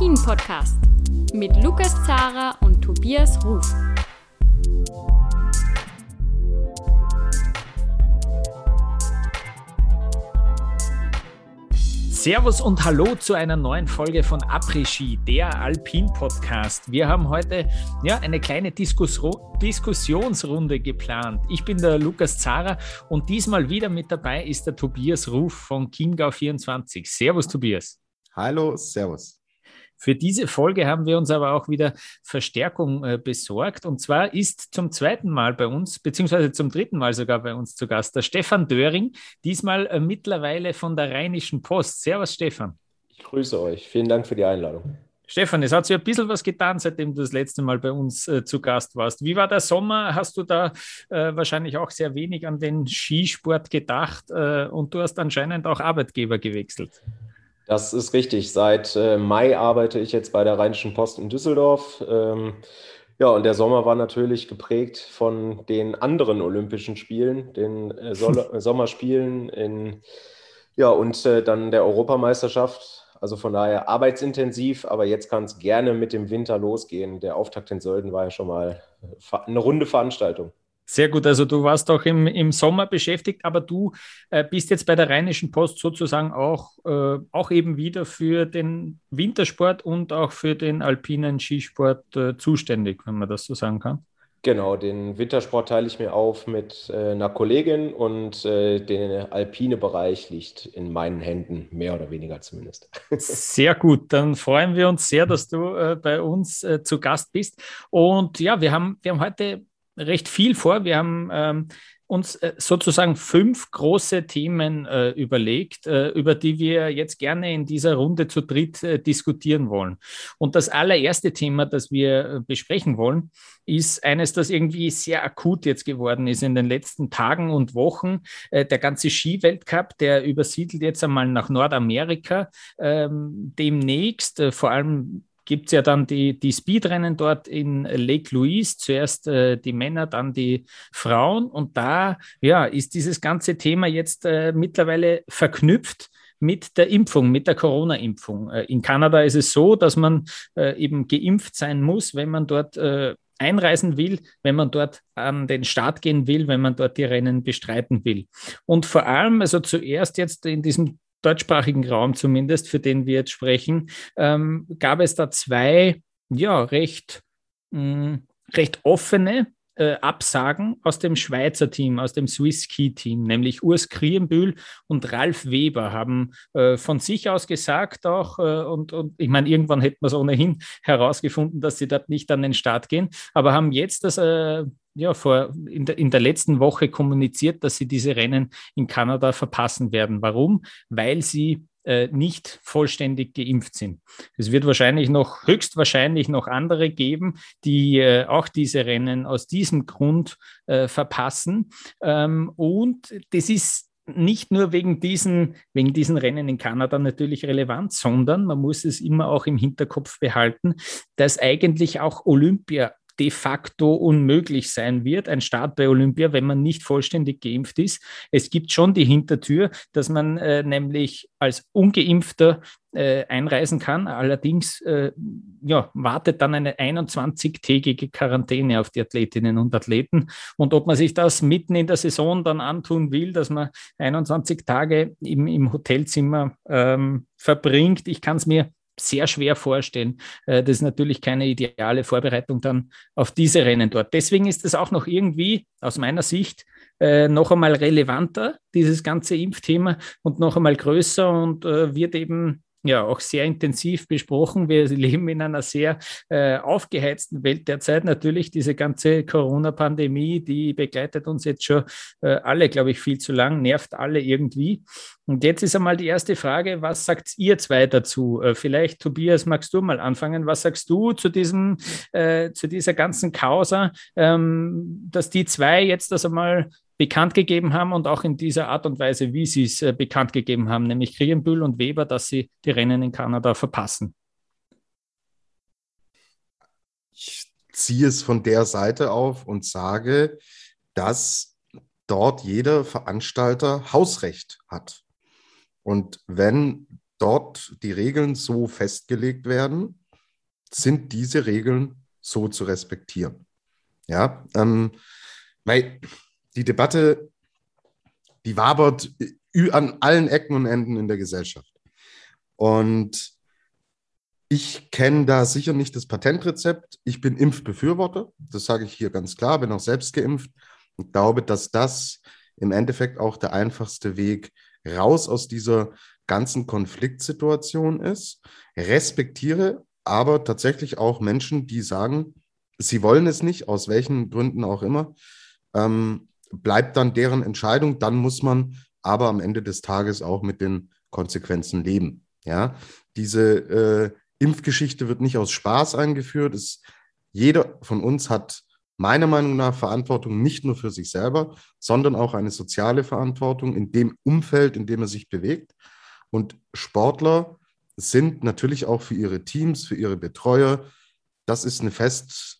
Après-Ski, der Alpin-Podcast mit Lukas Zara und Tobias Ruf. Servus und Hallo zu einer neuen Folge von Après-Ski, der Alpin-Podcast. Wir haben heute ja, eine kleine Diskus Diskussionsrunde geplant. Ich bin der Lukas Zara und diesmal wieder mit dabei ist der Tobias Ruf von Chiemgau24. Servus, Tobias. Hallo, Servus. Für diese Folge haben wir uns aber auch wieder Verstärkung äh, besorgt. Und zwar ist zum zweiten Mal bei uns, beziehungsweise zum dritten Mal sogar bei uns zu Gast, der Stefan Döring, diesmal äh, mittlerweile von der Rheinischen Post. Servus, Stefan. Ich grüße euch. Vielen Dank für die Einladung. Stefan, es hat sich ein bisschen was getan, seitdem du das letzte Mal bei uns äh, zu Gast warst. Wie war der Sommer? Hast du da äh, wahrscheinlich auch sehr wenig an den Skisport gedacht äh, und du hast anscheinend auch Arbeitgeber gewechselt? Das ist richtig. Seit äh, Mai arbeite ich jetzt bei der Rheinischen Post in Düsseldorf. Ähm, ja, und der Sommer war natürlich geprägt von den anderen Olympischen Spielen, den äh, Sommerspielen in, ja, und äh, dann der Europameisterschaft. Also von daher arbeitsintensiv, aber jetzt kann es gerne mit dem Winter losgehen. Der Auftakt in Sölden war ja schon mal äh, eine runde Veranstaltung. Sehr gut, also du warst auch im, im Sommer beschäftigt, aber du äh, bist jetzt bei der Rheinischen Post sozusagen auch, äh, auch eben wieder für den Wintersport und auch für den alpinen Skisport äh, zuständig, wenn man das so sagen kann. Genau, den Wintersport teile ich mir auf mit äh, einer Kollegin und äh, der alpine Bereich liegt in meinen Händen, mehr oder weniger zumindest. Sehr gut, dann freuen wir uns sehr, dass du äh, bei uns zu Gast bist. Und ja, wir haben, wir haben heute recht viel vor. Wir haben ähm, uns äh, sozusagen fünf große Themen äh, überlegt, äh, über die wir jetzt gerne in dieser Runde zu dritt äh, diskutieren wollen. Und das allererste Thema, das wir äh, besprechen wollen, ist eines, das irgendwie sehr akut jetzt geworden ist in den letzten Tagen und Wochen. Der ganze Skiweltcup, der übersiedelt jetzt einmal nach Nordamerika. Ähm, demnächst, vor allem gibt es ja dann die, die Speedrennen dort in Lake Louise, zuerst äh, die Männer, dann die Frauen. Und da ja, ist dieses ganze Thema jetzt äh, mittlerweile verknüpft mit der Impfung, mit der Corona-Impfung. Äh, in Kanada ist es so, dass man äh, eben geimpft sein muss, wenn man dort äh, einreisen will, wenn man dort an den Start gehen will, wenn man dort die Rennen bestreiten will. Und vor allem, also zuerst jetzt in diesem deutschsprachigen Raum zumindest, für den wir jetzt sprechen, ähm, gab es da zwei, ja, recht, mh, mm, recht offene äh, Absagen aus dem Schweizer Team, aus dem Swiss Ski Team, nämlich Urs Krienbühl und Ralf Weber haben äh, von sich aus gesagt auch, äh, und, und ich meine, irgendwann hätten wir es ohnehin herausgefunden, dass sie dort nicht an den Start gehen, aber haben jetzt das äh, ja, vor, in, der, in der letzten Woche kommuniziert, dass sie diese Rennen in Kanada verpassen werden. Warum? Weil sie äh, nicht vollständig geimpft sind. Es wird wahrscheinlich noch, höchstwahrscheinlich noch andere geben, die äh, auch diese Rennen aus diesem Grund äh, verpassen. Ähm, und das ist nicht nur wegen diesen, wegen diesen Rennen in Kanada natürlich relevant, sondern man muss es immer auch im Hinterkopf behalten, dass eigentlich auch Olympia de facto unmöglich sein wird, ein Start bei Olympia, wenn man nicht vollständig geimpft ist. Es gibt schon die Hintertür, dass man äh, nämlich als ungeimpfter äh, einreisen kann. Allerdings äh, ja, wartet dann eine 21-tägige Quarantäne auf die Athletinnen und Athleten. Und ob man sich das mitten in der Saison dann antun will, dass man 21 Tage im, im Hotelzimmer ähm, verbringt, ich kann es mir sehr schwer vorstellen. Äh, das ist natürlich keine ideale Vorbereitung dann auf diese Rennen dort. Deswegen ist es auch noch irgendwie aus meiner Sicht äh, noch einmal relevanter, dieses ganze Impfthema und noch einmal größer und äh, wird eben ja auch sehr intensiv besprochen. Wir leben in einer sehr äh, aufgeheizten Welt derzeit. Natürlich diese ganze Corona-Pandemie, die begleitet uns jetzt schon äh, alle, glaube ich, viel zu lang, nervt alle irgendwie. Und jetzt ist einmal die erste Frage, was sagt ihr zwei dazu? Äh, vielleicht, Tobias, magst du mal anfangen. Was sagst du zu diesem, äh, zu dieser ganzen Causa, ähm, dass die zwei jetzt das einmal bekannt gegeben haben und auch in dieser Art und Weise, wie sie es äh, bekannt gegeben haben, nämlich Krienbühl und Weber, dass sie die Rennen in Kanada verpassen. Ich ziehe es von der Seite auf und sage, dass dort jeder Veranstalter Hausrecht hat. Und wenn dort die Regeln so festgelegt werden, sind diese Regeln so zu respektieren. Ja, ähm, die Debatte, die wabert an allen Ecken und Enden in der Gesellschaft. Und ich kenne da sicher nicht das Patentrezept. Ich bin Impfbefürworter, das sage ich hier ganz klar, bin auch selbst geimpft und glaube, dass das im Endeffekt auch der einfachste Weg raus aus dieser ganzen Konfliktsituation ist. Respektiere aber tatsächlich auch Menschen, die sagen, sie wollen es nicht, aus welchen Gründen auch immer. Ähm, bleibt dann deren Entscheidung. Dann muss man aber am Ende des Tages auch mit den Konsequenzen leben. Ja, diese äh, Impfgeschichte wird nicht aus Spaß eingeführt. Es, jeder von uns hat meiner Meinung nach Verantwortung nicht nur für sich selber, sondern auch eine soziale Verantwortung in dem Umfeld, in dem er sich bewegt. Und Sportler sind natürlich auch für ihre Teams, für ihre Betreuer, das ist eine fest,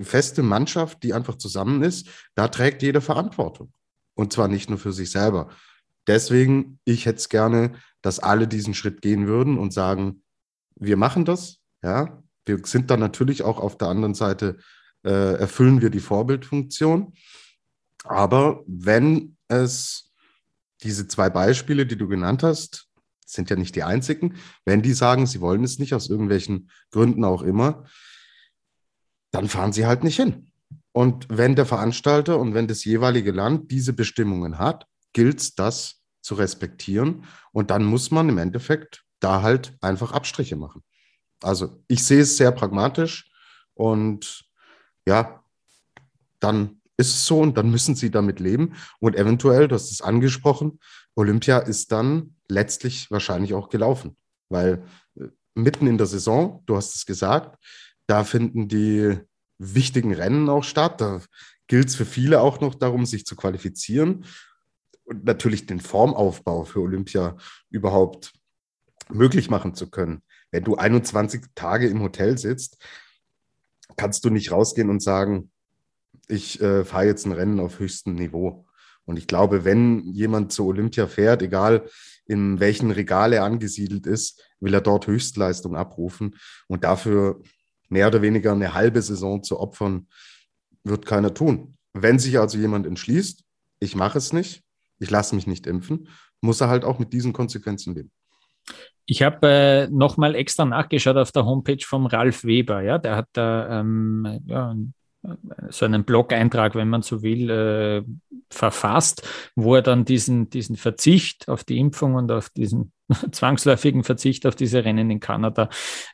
feste Mannschaft, die einfach zusammen ist. Da trägt jeder Verantwortung. Und zwar nicht nur für sich selber. Deswegen, ich hätte es gerne, dass alle diesen Schritt gehen würden und sagen, wir machen das. Ja, wir sind dann natürlich auch auf der anderen Seite äh, erfüllen wir die Vorbildfunktion. Aber wenn es diese zwei Beispiele, die du genannt hast, sind ja nicht die einzigen, wenn die sagen, sie wollen es nicht, aus irgendwelchen Gründen auch immer, dann fahren sie halt nicht hin. Und wenn der Veranstalter und wenn das jeweilige Land diese Bestimmungen hat, gilt es, das zu respektieren. Und dann muss man im Endeffekt da halt einfach Abstriche machen. Also ich sehe es sehr pragmatisch und ja, dann ist es so und dann müssen sie damit leben. Und eventuell, du hast es angesprochen, Olympia ist dann letztlich wahrscheinlich auch gelaufen, weil äh, mitten in der Saison, du hast es gesagt, da finden die wichtigen Rennen auch statt. Da gilt es für viele auch noch darum, sich zu qualifizieren und natürlich den Formaufbau für Olympia überhaupt möglich machen zu können. Wenn du 21 Tage im Hotel sitzt, kannst du nicht rausgehen und sagen, ich äh, fahre jetzt ein Rennen auf höchstem Niveau. Und ich glaube, wenn jemand zu Olympia fährt, egal in welchen Regal er angesiedelt ist, will er dort Höchstleistung abrufen. Und dafür mehr oder weniger eine halbe Saison zu opfern, wird keiner tun. Wenn sich also jemand entschließt, ich mache es nicht, ich lasse mich nicht impfen, muss er halt auch mit diesen Konsequenzen leben. Ich habe äh, nochmal extra nachgeschaut auf der Homepage vom Ralf Weber. Ja, der hat da ähm, ja, so einen Blog-Eintrag, wenn man so will, äh, verfasst, wo er dann diesen, diesen Verzicht auf die Impfung und auf diesen zwangsläufigen Verzicht auf diese Rennen in Kanada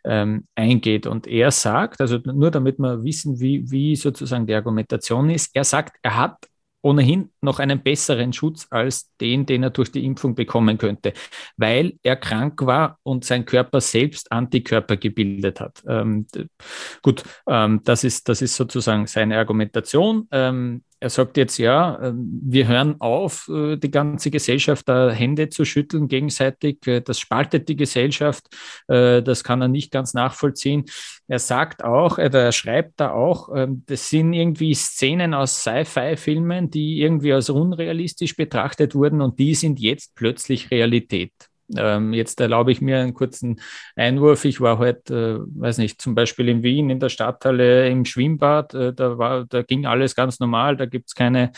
ähm, eingeht. Und er sagt, also nur damit wir wissen, wie, wie sozusagen die Argumentation ist, er sagt, er hat ohnehin noch einen besseren Schutz als den, den er durch die Impfung bekommen könnte, weil er krank war und sein Körper selbst Antikörper gebildet hat. Ähm, gut, ähm, das, ist, das ist sozusagen seine Argumentation. Ähm, er sagt jetzt, ja, ähm, wir hören auf, äh, die ganze Gesellschaft da Hände zu schütteln gegenseitig. Äh, das spaltet die Gesellschaft. Äh, das kann er nicht ganz nachvollziehen. Er sagt auch, er schreibt da auch, ähm, das sind irgendwie Szenen aus Sci-Fi-Filmen, die irgendwie als unrealistisch betrachtet wurden und die sind jetzt plötzlich Realität. Ähm, jetzt erlaube ich mir einen kurzen Einwurf. Ich war heute, äh, weiß nicht, zum Beispiel in Wien in der Stadthalle im Schwimmbad. Äh, da, war, da ging alles ganz normal. Da gibt es keine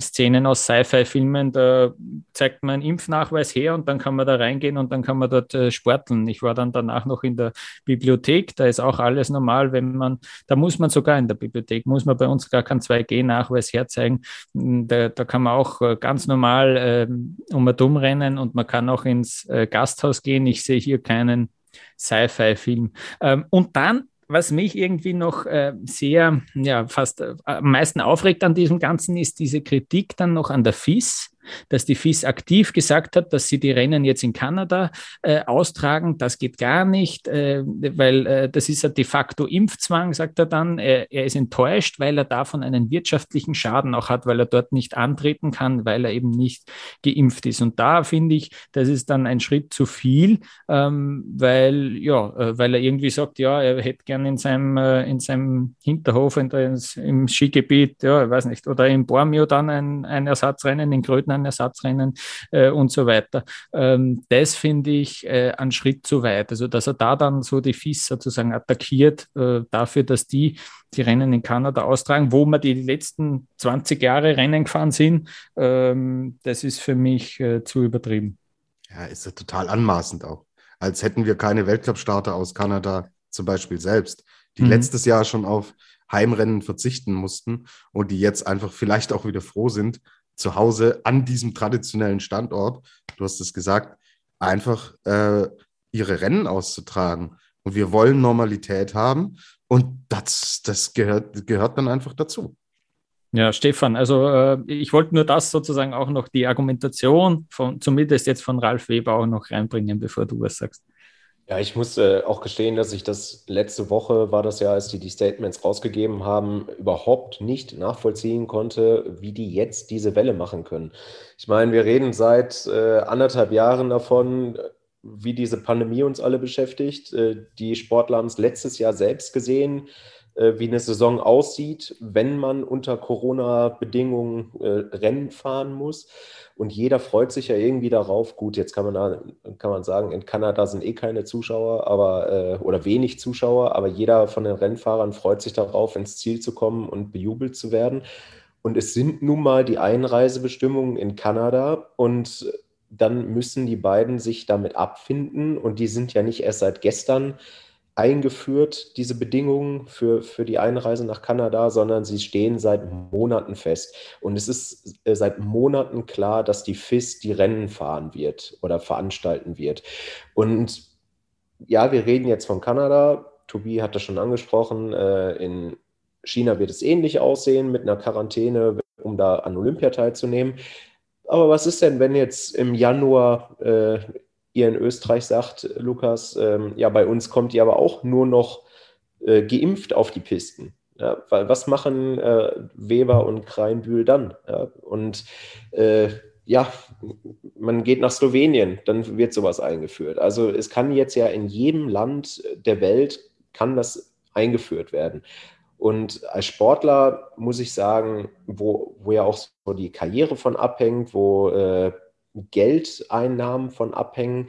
Szenen aus Sci-Fi-Filmen, da zeigt man einen Impfnachweis her und dann kann man da reingehen und dann kann man dort äh, sporteln. Ich war dann danach noch in der Bibliothek, da ist auch alles normal, wenn man, da muss man sogar in der Bibliothek, muss man bei uns gar keinen 2G-Nachweis herzeigen. Hm, da, da kann man auch äh, ganz normal äh, um und um rennen und man kann auch ins äh, Gasthaus gehen. Ich sehe hier keinen Sci-Fi-Film. Ähm, und dann was mich irgendwie noch äh, sehr, ja, fast äh, am meisten aufregt an diesem Ganzen, ist diese Kritik dann noch an der FIS, dass die FIS aktiv gesagt hat, dass sie die Rennen jetzt in Kanada äh, austragen. Das geht gar nicht, äh, weil äh, das ist ja de facto Impfzwang, sagt er dann. Er, er, ist enttäuscht, weil er davon einen wirtschaftlichen Schaden auch hat, weil er dort nicht antreten kann, weil er eben nicht geimpft ist. Und da finde ich, das ist dann ein Schritt zu viel, ähm, weil, ja, äh, weil er irgendwie sagt, ja, er hätte gerne in seinem, äh, in seinem Hinterhof in der, im Skigebiet, ja, ich weiß nicht, oder in Bormio dann ein, ein Ersatzrennen in Grödner ein Ersatzrennen äh, und so weiter. Ähm, das finde ich äh, einen Schritt zu weit. Also, dass er da dann so die FIS sozusagen attackiert äh, dafür, dass die die Rennen in Kanada austragen, wo wir die letzten 20 Jahre Rennen gefahren sind, ähm, das ist für mich äh, zu übertrieben. Ja, ist ja total anmaßend auch. Als hätten wir keine Weltcup-Starter aus Kanada zum Beispiel selbst, die mhm. letztes Jahr schon auf Heimrennen verzichten mussten und die jetzt einfach vielleicht auch wieder froh sind, zu Hause an diesem traditionellen Standort, du hast es gesagt, einfach äh, ihre Rennen auszutragen. Und wir wollen Normalität haben und das, das gehört, gehört dann einfach dazu. Ja, Stefan, also äh, ich wollte nur das sozusagen auch noch die Argumentation von, zumindest jetzt von Ralf Weber auch noch reinbringen, bevor du was sagst. Ja, ich muss äh, auch gestehen, dass ich das letzte Woche war das ja, als die die Statements rausgegeben haben, überhaupt nicht nachvollziehen konnte, wie die jetzt diese Welle machen können. Ich meine, wir reden seit äh, anderthalb Jahren davon, wie diese Pandemie uns alle beschäftigt. Äh, die Sportler haben es letztes Jahr selbst gesehen, wie eine Saison aussieht, wenn man unter Corona-Bedingungen äh, Rennen fahren muss. Und jeder freut sich ja irgendwie darauf. Gut, jetzt kann man, da, kann man sagen, in Kanada sind eh keine Zuschauer, aber oder wenig Zuschauer, aber jeder von den Rennfahrern freut sich darauf, ins Ziel zu kommen und bejubelt zu werden. Und es sind nun mal die Einreisebestimmungen in Kanada und dann müssen die beiden sich damit abfinden und die sind ja nicht erst seit gestern eingeführt, diese Bedingungen für, für die Einreise nach Kanada, sondern sie stehen seit Monaten fest. Und es ist äh, seit Monaten klar, dass die FIS die Rennen fahren wird oder veranstalten wird. Und ja, wir reden jetzt von Kanada. Tobi hat das schon angesprochen. Äh, in China wird es ähnlich aussehen mit einer Quarantäne, um da an Olympia teilzunehmen. Aber was ist denn, wenn jetzt im Januar äh, ihr in Österreich sagt, Lukas, ähm, ja, bei uns kommt ihr aber auch nur noch äh, geimpft auf die Pisten? Ja, weil was machen äh, Weber und Kreinbühl dann? Ja, und äh, ja, man geht nach Slowenien, dann wird sowas eingeführt. Also es kann jetzt ja in jedem Land der Welt kann das eingeführt werden. Und als Sportler muss ich sagen, wo, wo ja auch so die Karriere von abhängt, wo äh, Geldeinnahmen von abhängen,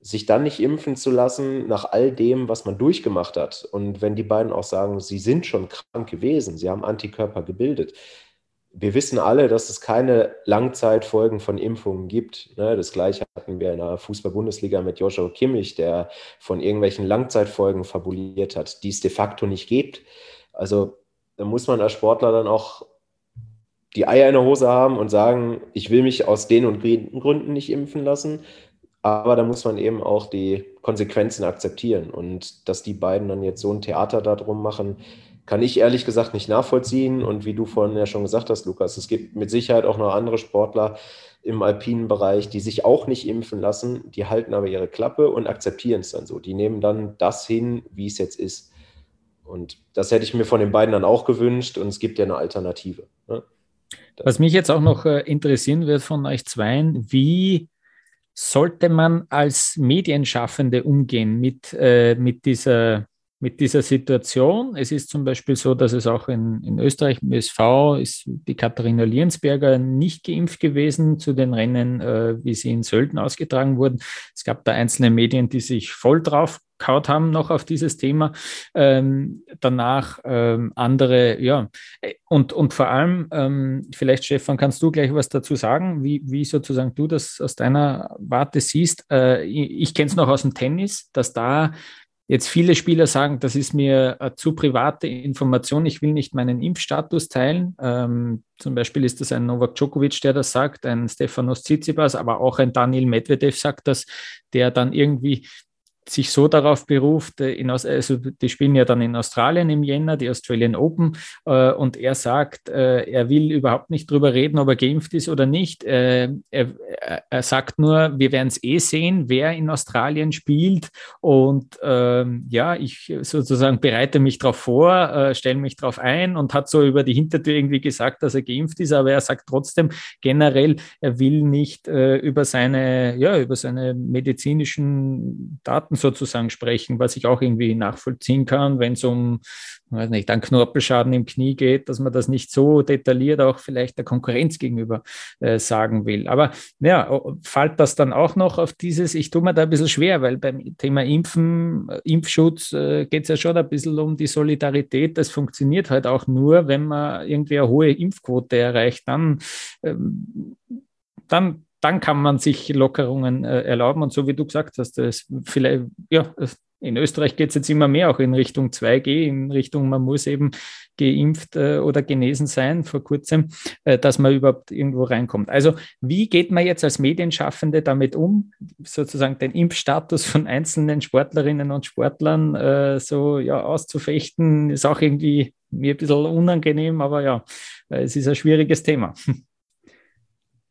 sich dann nicht impfen zu lassen nach all dem, was man durchgemacht hat. Und wenn die beiden auch sagen, sie sind schon krank gewesen, sie haben Antikörper gebildet. Wir wissen alle, dass es keine Langzeitfolgen von Impfungen gibt. Ne? Das gleiche hatten wir in der Fußball-Bundesliga mit Joshua Kimmich, der von irgendwelchen Langzeitfolgen fabuliert hat, die es de facto nicht gibt. Also da muss man als Sportler dann auch die Eier in der Hose haben und sagen, ich will mich aus den und den Gründen nicht impfen lassen. Aber da muss man eben auch die Konsequenzen akzeptieren. Und dass die beiden dann jetzt so ein Theater darum machen, kann ich ehrlich gesagt nicht nachvollziehen. Und wie du vorhin ja schon gesagt hast, Lukas, es gibt mit Sicherheit auch noch andere Sportler im alpinen Bereich, die sich auch nicht impfen lassen, die halten aber ihre Klappe und akzeptieren es dann so. Die nehmen dann das hin, wie es jetzt ist. Und das hätte ich mir von den beiden dann auch gewünscht und es gibt ja eine Alternative. Ne? Was mich jetzt auch noch äh, interessieren wird von euch zweien, wie sollte man als Medienschaffende umgehen mit, äh, mit dieser mit dieser Situation. Es ist zum Beispiel so, dass es auch in, in Österreich im SV ist die Katharina Liensberger nicht geimpft gewesen zu den Rennen, äh, wie sie in Sölden ausgetragen wurden. Es gab da einzelne Medien, die sich voll drauf kaut haben noch auf dieses Thema. Ähm, danach ähm, andere, ja. Und, und vor allem, ähm, vielleicht Stefan, kannst du gleich was dazu sagen, wie, wie sozusagen du das aus deiner Warte siehst. Äh, ich, ich kenne es noch aus dem Tennis, dass da jetzt viele Spieler sagen, das ist mir eine zu private Information, ich will nicht meinen Impfstatus teilen. Ähm, zum Beispiel ist das ein Novak Djokovic, der das sagt, ein Stefanos Tsitsipas, aber auch ein Daniel Medvedev sagt das, der dann irgendwie sich so darauf beruft, äh, in, also die spielen ja dann in Australien im Jänner, die Australian Open, äh, und er sagt, äh, er will überhaupt nicht drüber reden, ob er geimpft ist oder nicht. Äh, er, er, sagt nur, wir werden es eh sehen, wer in Australien spielt. Und ähm, ja, ich sozusagen bereite mich darauf vor, äh, stelle mich darauf ein und hat so über die Hintertür irgendwie gesagt, dass er geimpft ist, aber er sagt trotzdem generell, er will nicht äh, über seine, ja, über seine medizinischen Daten Fakten sozusagen sprechen, was ich auch irgendwie nachvollziehen kann, wenn es um, weiß nicht, einen Knorpelschaden im Knie geht, dass man das nicht so detailliert auch vielleicht der Konkurrenz gegenüber äh, sagen will. Aber ja, fällt das dann auch noch auf dieses, ich tue mir da ein bisschen schwer, weil beim Thema Impfen, äh, Impfschutz äh, geht es ja schon ein bisschen um die Solidarität. Das funktioniert halt auch nur, wenn man irgendwie eine hohe Impfquote erreicht. Dann, ähm, dann dann kann man sich Lockerungen äh, erlauben. Und so wie du gesagt hast, das vielleicht, ja, in Österreich geht es jetzt immer mehr auch in Richtung 2G, in Richtung, man muss eben geimpft äh, oder genesen sein vor kurzem, äh, dass man überhaupt irgendwo reinkommt. Also wie geht man jetzt als Medienschaffende damit um, sozusagen den Impfstatus von einzelnen Sportlerinnen und Sportlern äh, so ja, auszufechten, ist auch irgendwie mir ein bisschen unangenehm, aber ja, äh, es ist ein schwieriges Thema.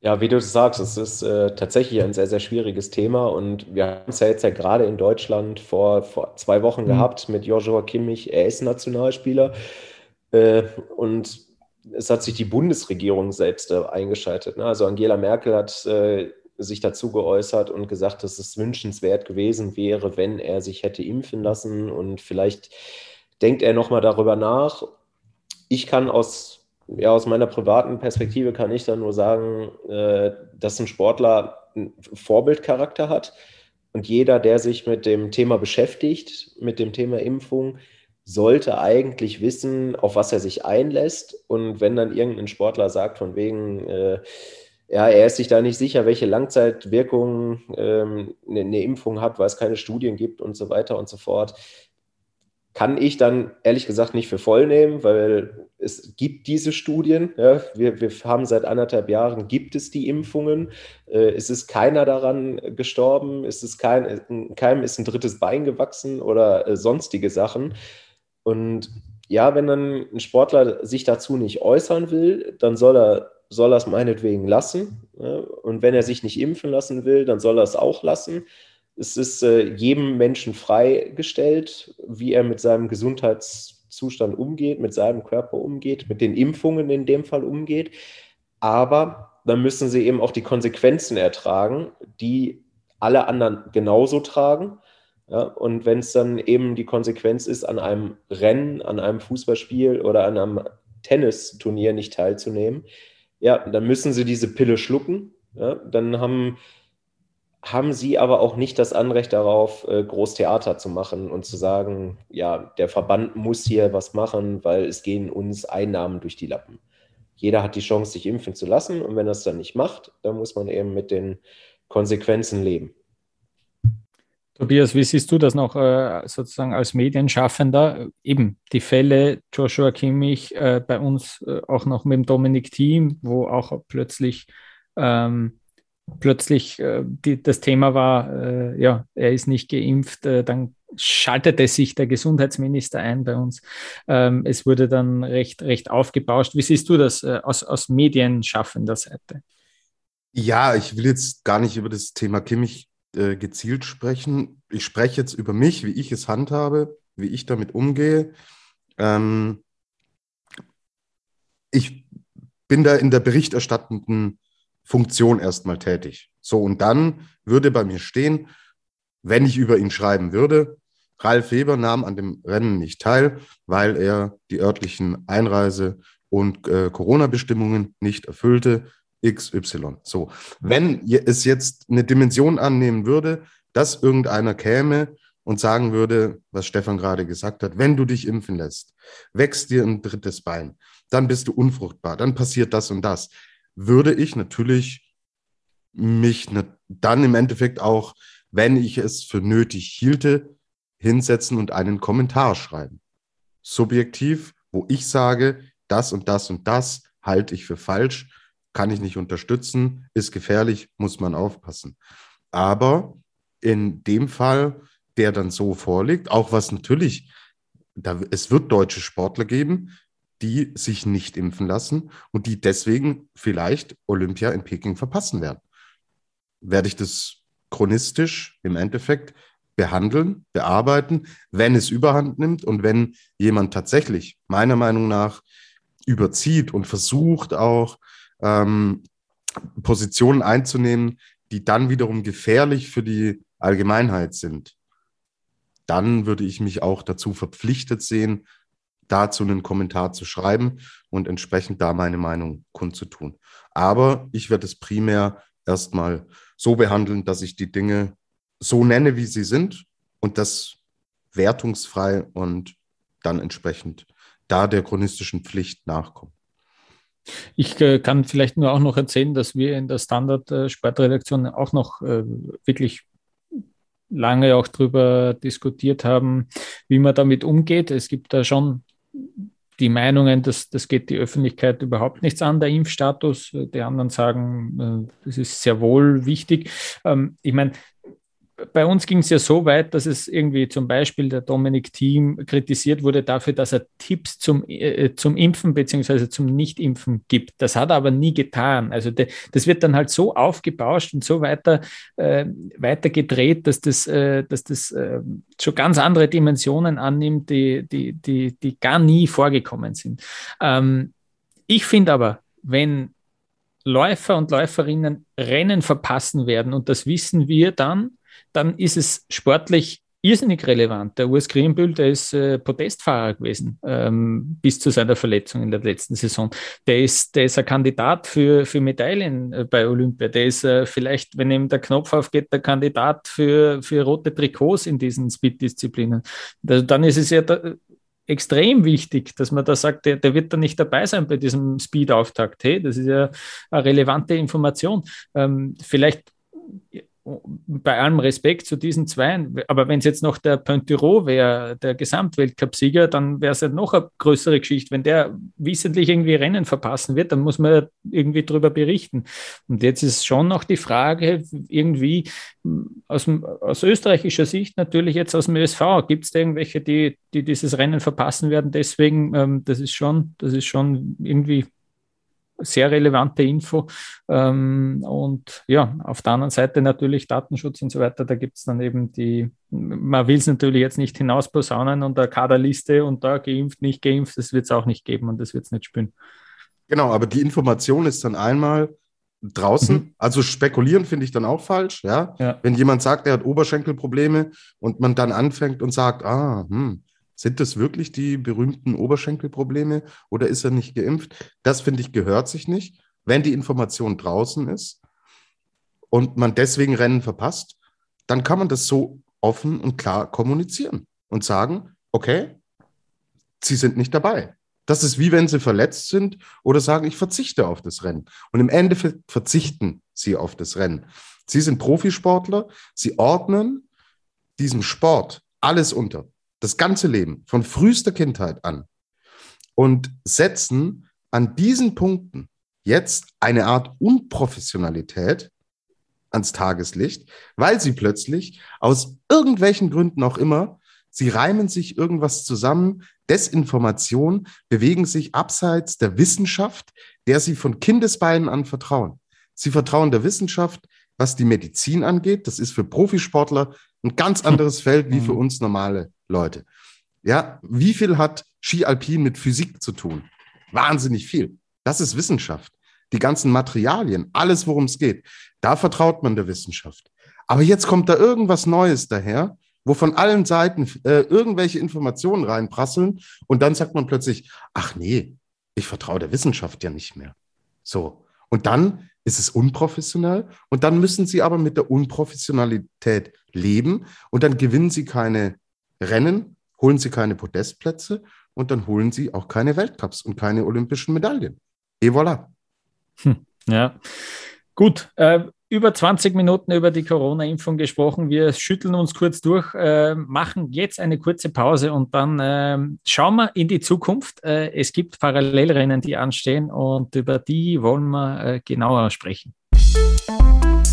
Ja, wie du sagst, es ist äh, tatsächlich ein sehr, sehr schwieriges Thema und wir haben es ja jetzt ja gerade in Deutschland vor, vor zwei Wochen mhm. gehabt mit Joshua Kimmich. Er ist Nationalspieler äh, und es hat sich die Bundesregierung selbst äh, eingeschaltet. Ne? Also Angela Merkel hat äh, sich dazu geäußert und gesagt, dass es wünschenswert gewesen wäre, wenn er sich hätte impfen lassen und vielleicht denkt er nochmal darüber nach. Ich kann aus ja, aus meiner privaten Perspektive kann ich dann nur sagen, äh, dass ein Sportler einen Vorbildcharakter hat. Und jeder, der sich mit dem Thema beschäftigt, mit dem Thema Impfung, sollte eigentlich wissen, auf was er sich einlässt. Und wenn dann irgendein Sportler sagt, von wegen, äh, ja, er ist sich da nicht sicher, welche Langzeitwirkungen ähm, eine, eine Impfung hat, weil es keine Studien gibt und so weiter und so fort, kann ich dann ehrlich gesagt nicht für voll nehmen, weil es gibt diese Studien. Ja, wir, wir haben seit anderthalb Jahren, gibt es die Impfungen. Äh, es ist keiner daran gestorben, es ist kein, keinem ist ein drittes Bein gewachsen oder äh, sonstige Sachen. Und ja, wenn dann ein Sportler sich dazu nicht äußern will, dann soll er soll er es meinetwegen lassen. Ja? Und wenn er sich nicht impfen lassen will, dann soll er es auch lassen. Es ist äh, jedem Menschen freigestellt, wie er mit seinem Gesundheitszustand umgeht, mit seinem Körper umgeht, mit den Impfungen in dem Fall umgeht. Aber dann müssen sie eben auch die Konsequenzen ertragen, die alle anderen genauso tragen. Ja, und wenn es dann eben die Konsequenz ist, an einem Rennen, an einem Fußballspiel oder an einem Tennisturnier nicht teilzunehmen, ja, dann müssen sie diese Pille schlucken. Ja, dann haben haben sie aber auch nicht das Anrecht darauf, äh, Großtheater zu machen und zu sagen, ja, der Verband muss hier was machen, weil es gehen uns Einnahmen durch die Lappen. Jeder hat die Chance, sich impfen zu lassen und wenn es dann nicht macht, dann muss man eben mit den Konsequenzen leben. Tobias, wie siehst du das noch äh, sozusagen als Medienschaffender? Eben die Fälle Joshua Kimmich äh, bei uns auch noch mit dem Dominik Team, wo auch plötzlich ähm, plötzlich äh, die, das Thema war, äh, ja, er ist nicht geimpft, äh, dann schaltete sich der Gesundheitsminister ein bei uns. Ähm, es wurde dann recht, recht aufgebauscht. Wie siehst du das äh, aus, aus medienschaffender Seite? Ja, ich will jetzt gar nicht über das Thema Kimmich äh, gezielt sprechen. Ich spreche jetzt über mich, wie ich es handhabe, wie ich damit umgehe. Ähm, ich bin da in der berichterstattenden Funktion erstmal tätig. So, und dann würde bei mir stehen, wenn ich über ihn schreiben würde, Ralf Weber nahm an dem Rennen nicht teil, weil er die örtlichen Einreise- und äh, Corona-Bestimmungen nicht erfüllte. XY. So, wenn es jetzt eine Dimension annehmen würde, dass irgendeiner käme und sagen würde, was Stefan gerade gesagt hat, wenn du dich impfen lässt, wächst dir ein drittes Bein, dann bist du unfruchtbar, dann passiert das und das würde ich natürlich mich ne, dann im Endeffekt auch, wenn ich es für nötig hielte, hinsetzen und einen Kommentar schreiben. Subjektiv, wo ich sage, das und das und das halte ich für falsch, kann ich nicht unterstützen, ist gefährlich, muss man aufpassen. Aber in dem Fall, der dann so vorliegt, auch was natürlich, da, es wird deutsche Sportler geben, die sich nicht impfen lassen und die deswegen vielleicht Olympia in Peking verpassen werden. Werde ich das chronistisch im Endeffekt behandeln, bearbeiten, wenn es überhand nimmt und wenn jemand tatsächlich meiner Meinung nach überzieht und versucht auch ähm, Positionen einzunehmen, die dann wiederum gefährlich für die Allgemeinheit sind, dann würde ich mich auch dazu verpflichtet sehen, dazu einen Kommentar zu schreiben und entsprechend da meine Meinung kundzutun. Aber ich werde es primär erstmal so behandeln, dass ich die Dinge so nenne, wie sie sind und das wertungsfrei und dann entsprechend da der chronistischen Pflicht nachkommen. Ich äh, kann vielleicht nur auch noch erzählen, dass wir in der Standard-Sportredaktion äh, auch noch äh, wirklich lange auch darüber diskutiert haben, wie man damit umgeht. Es gibt da schon die Meinungen, dass das geht die Öffentlichkeit überhaupt nichts an, der Impfstatus. Die anderen sagen, das ist sehr wohl wichtig. Ähm, ich meine, bei uns ging es ja so weit, dass es irgendwie zum Beispiel der Dominik Thiem kritisiert wurde dafür, dass er Tipps zum, äh, zum Impfen bzw. zum Nicht-Impfen gibt. Das hat er aber nie getan. Also de, das wird dann halt so aufgebauscht und so weiter, äh, weiter gedreht, dass das, äh, dass das äh, schon ganz andere Dimensionen annimmt, die, die, die, die gar nie vorgekommen sind. Ähm, ich finde aber, wenn Läufer und Läuferinnen Rennen verpassen werden, und das wissen wir dann, dann ist es sportlich irrsinnig relevant. Der Urs Grimbühl, der ist äh, Podestfahrer gewesen ähm, bis zu seiner Verletzung in der letzten Saison. Der ist, der ist ein Kandidat für, für Medaillen äh, bei Olympia. Der ist äh, vielleicht, wenn ihm der Knopf aufgeht, der Kandidat für, für rote Trikots in diesen Speed-Disziplinen. Also dann ist es ja da, extrem wichtig, dass man da sagt, der, der wird dann nicht dabei sein bei diesem Speed-Auftakt. Hey, das ist ja eine relevante Information. Ähm, vielleicht bei allem Respekt zu diesen zwei, aber wenn es jetzt noch der Pointiro wäre, der Gesamtweltcupsieger, dann wäre es ja noch eine größere Geschichte. Wenn der wissentlich irgendwie Rennen verpassen wird, dann muss man irgendwie darüber berichten. Und jetzt ist schon noch die Frage, irgendwie aus, aus österreichischer Sicht natürlich jetzt aus dem ÖSV, gibt es irgendwelche, die, die dieses Rennen verpassen werden? Deswegen, ähm, das ist schon, das ist schon irgendwie sehr relevante Info. Ähm, und ja, auf der anderen Seite natürlich Datenschutz und so weiter. Da gibt es dann eben die, man will es natürlich jetzt nicht hinausposaunen und eine Kaderliste und da geimpft, nicht geimpft, das wird es auch nicht geben und das wird es nicht spüren. Genau, aber die Information ist dann einmal draußen. Mhm. Also spekulieren finde ich dann auch falsch. Ja? ja? Wenn jemand sagt, er hat Oberschenkelprobleme und man dann anfängt und sagt, ah, hm, sind das wirklich die berühmten Oberschenkelprobleme oder ist er nicht geimpft? Das finde ich gehört sich nicht. Wenn die Information draußen ist und man deswegen Rennen verpasst, dann kann man das so offen und klar kommunizieren und sagen, okay, Sie sind nicht dabei. Das ist wie wenn Sie verletzt sind oder sagen, ich verzichte auf das Rennen. Und im Endeffekt verzichten Sie auf das Rennen. Sie sind Profisportler, Sie ordnen diesem Sport alles unter das ganze Leben, von frühester Kindheit an, und setzen an diesen Punkten jetzt eine Art Unprofessionalität ans Tageslicht, weil sie plötzlich aus irgendwelchen Gründen auch immer, sie reimen sich irgendwas zusammen, Desinformation, bewegen sich abseits der Wissenschaft, der sie von Kindesbeinen an vertrauen. Sie vertrauen der Wissenschaft, was die Medizin angeht. Das ist für Profisportler ein ganz anderes Feld wie für mhm. uns normale Leute. Ja, wie viel hat Ski Alpin mit Physik zu tun? Wahnsinnig viel. Das ist Wissenschaft. Die ganzen Materialien, alles, worum es geht, da vertraut man der Wissenschaft. Aber jetzt kommt da irgendwas Neues daher, wo von allen Seiten äh, irgendwelche Informationen reinprasseln und dann sagt man plötzlich, ach nee, ich vertraue der Wissenschaft ja nicht mehr. So. Und dann ist es unprofessionell und dann müssen sie aber mit der Unprofessionalität leben und dann gewinnen sie keine Rennen, holen sie keine Podestplätze und dann holen sie auch keine Weltcups und keine olympischen Medaillen. Et voilà. Hm, ja, gut. Äh, über 20 Minuten über die Corona-Impfung gesprochen. Wir schütteln uns kurz durch, äh, machen jetzt eine kurze Pause und dann äh, schauen wir in die Zukunft. Äh, es gibt Parallelrennen, die anstehen und über die wollen wir äh, genauer sprechen. Das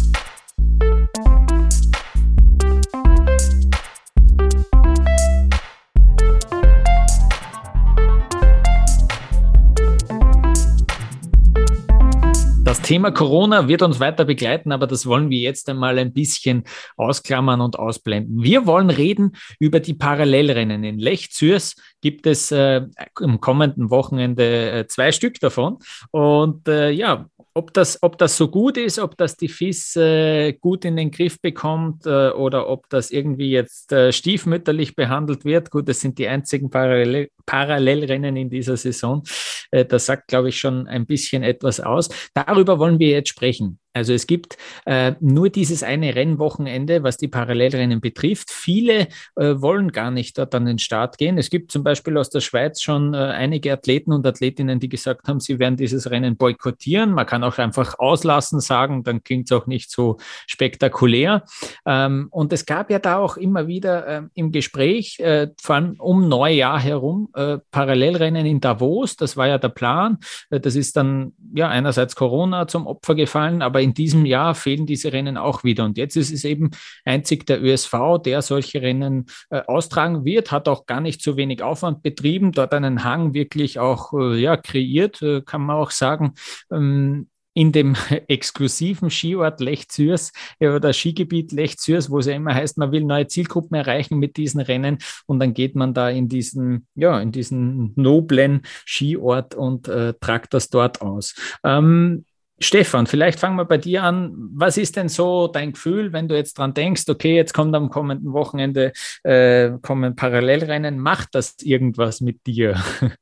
Thema Corona wird uns weiter begleiten, aber das wollen wir jetzt einmal ein bisschen ausklammern und ausblenden. Wir wollen reden über die Parallelrennen. In Lech-Zürs gibt es äh, im kommenden Wochenende äh, zwei Stück davon. Und äh, ja, ob das, ob das so gut ist, ob das die FIS äh, gut in den Griff bekommt äh, oder ob das irgendwie jetzt äh, stiefmütterlich behandelt wird. Gut, das sind die einzigen Parallel Parallelrennen in dieser Saison. Äh, das sagt, glaube ich, schon ein bisschen etwas aus. Darüber wollen wir jetzt sprechen. Also es gibt äh, nur dieses eine Rennwochenende, was die Parallelrennen betrifft. Viele äh, wollen gar nicht dort an den Start gehen. Es gibt zum Beispiel aus der Schweiz schon äh, einige Athleten und Athletinnen, die gesagt haben, sie werden dieses Rennen boykottieren. Man kann auch einfach auslassen sagen, dann klingt es auch nicht so spektakulär. Ähm, und es gab ja da auch immer wieder äh, im Gespräch, äh, vor allem um Neujahr herum, äh, Parallelrennen in Davos. Das war ja der Plan. das ist dann ja einerseits Corona zum Opfer gefallen, aber in diesem Jahr fehlen diese Rennen auch wieder. Und jetzt ist es eben einzig der ÖSV, der solche Rennen äh, austragen wird, hat auch gar nicht so wenig Aufwand betrieben, dort einen Hang wirklich auch äh, ja, kreiert, äh, kann man auch sagen. Ähm, in dem exklusiven Skiort Lech Zürs oder Skigebiet Lech Zürs, wo es ja immer heißt, man will neue Zielgruppen erreichen mit diesen Rennen und dann geht man da in diesen, ja, in diesen noblen Skiort und äh, tragt das dort aus. Ähm, Stefan, vielleicht fangen wir bei dir an. Was ist denn so dein Gefühl, wenn du jetzt dran denkst, okay, jetzt kommt am kommenden Wochenende äh, kommen Parallelrennen, macht das irgendwas mit dir?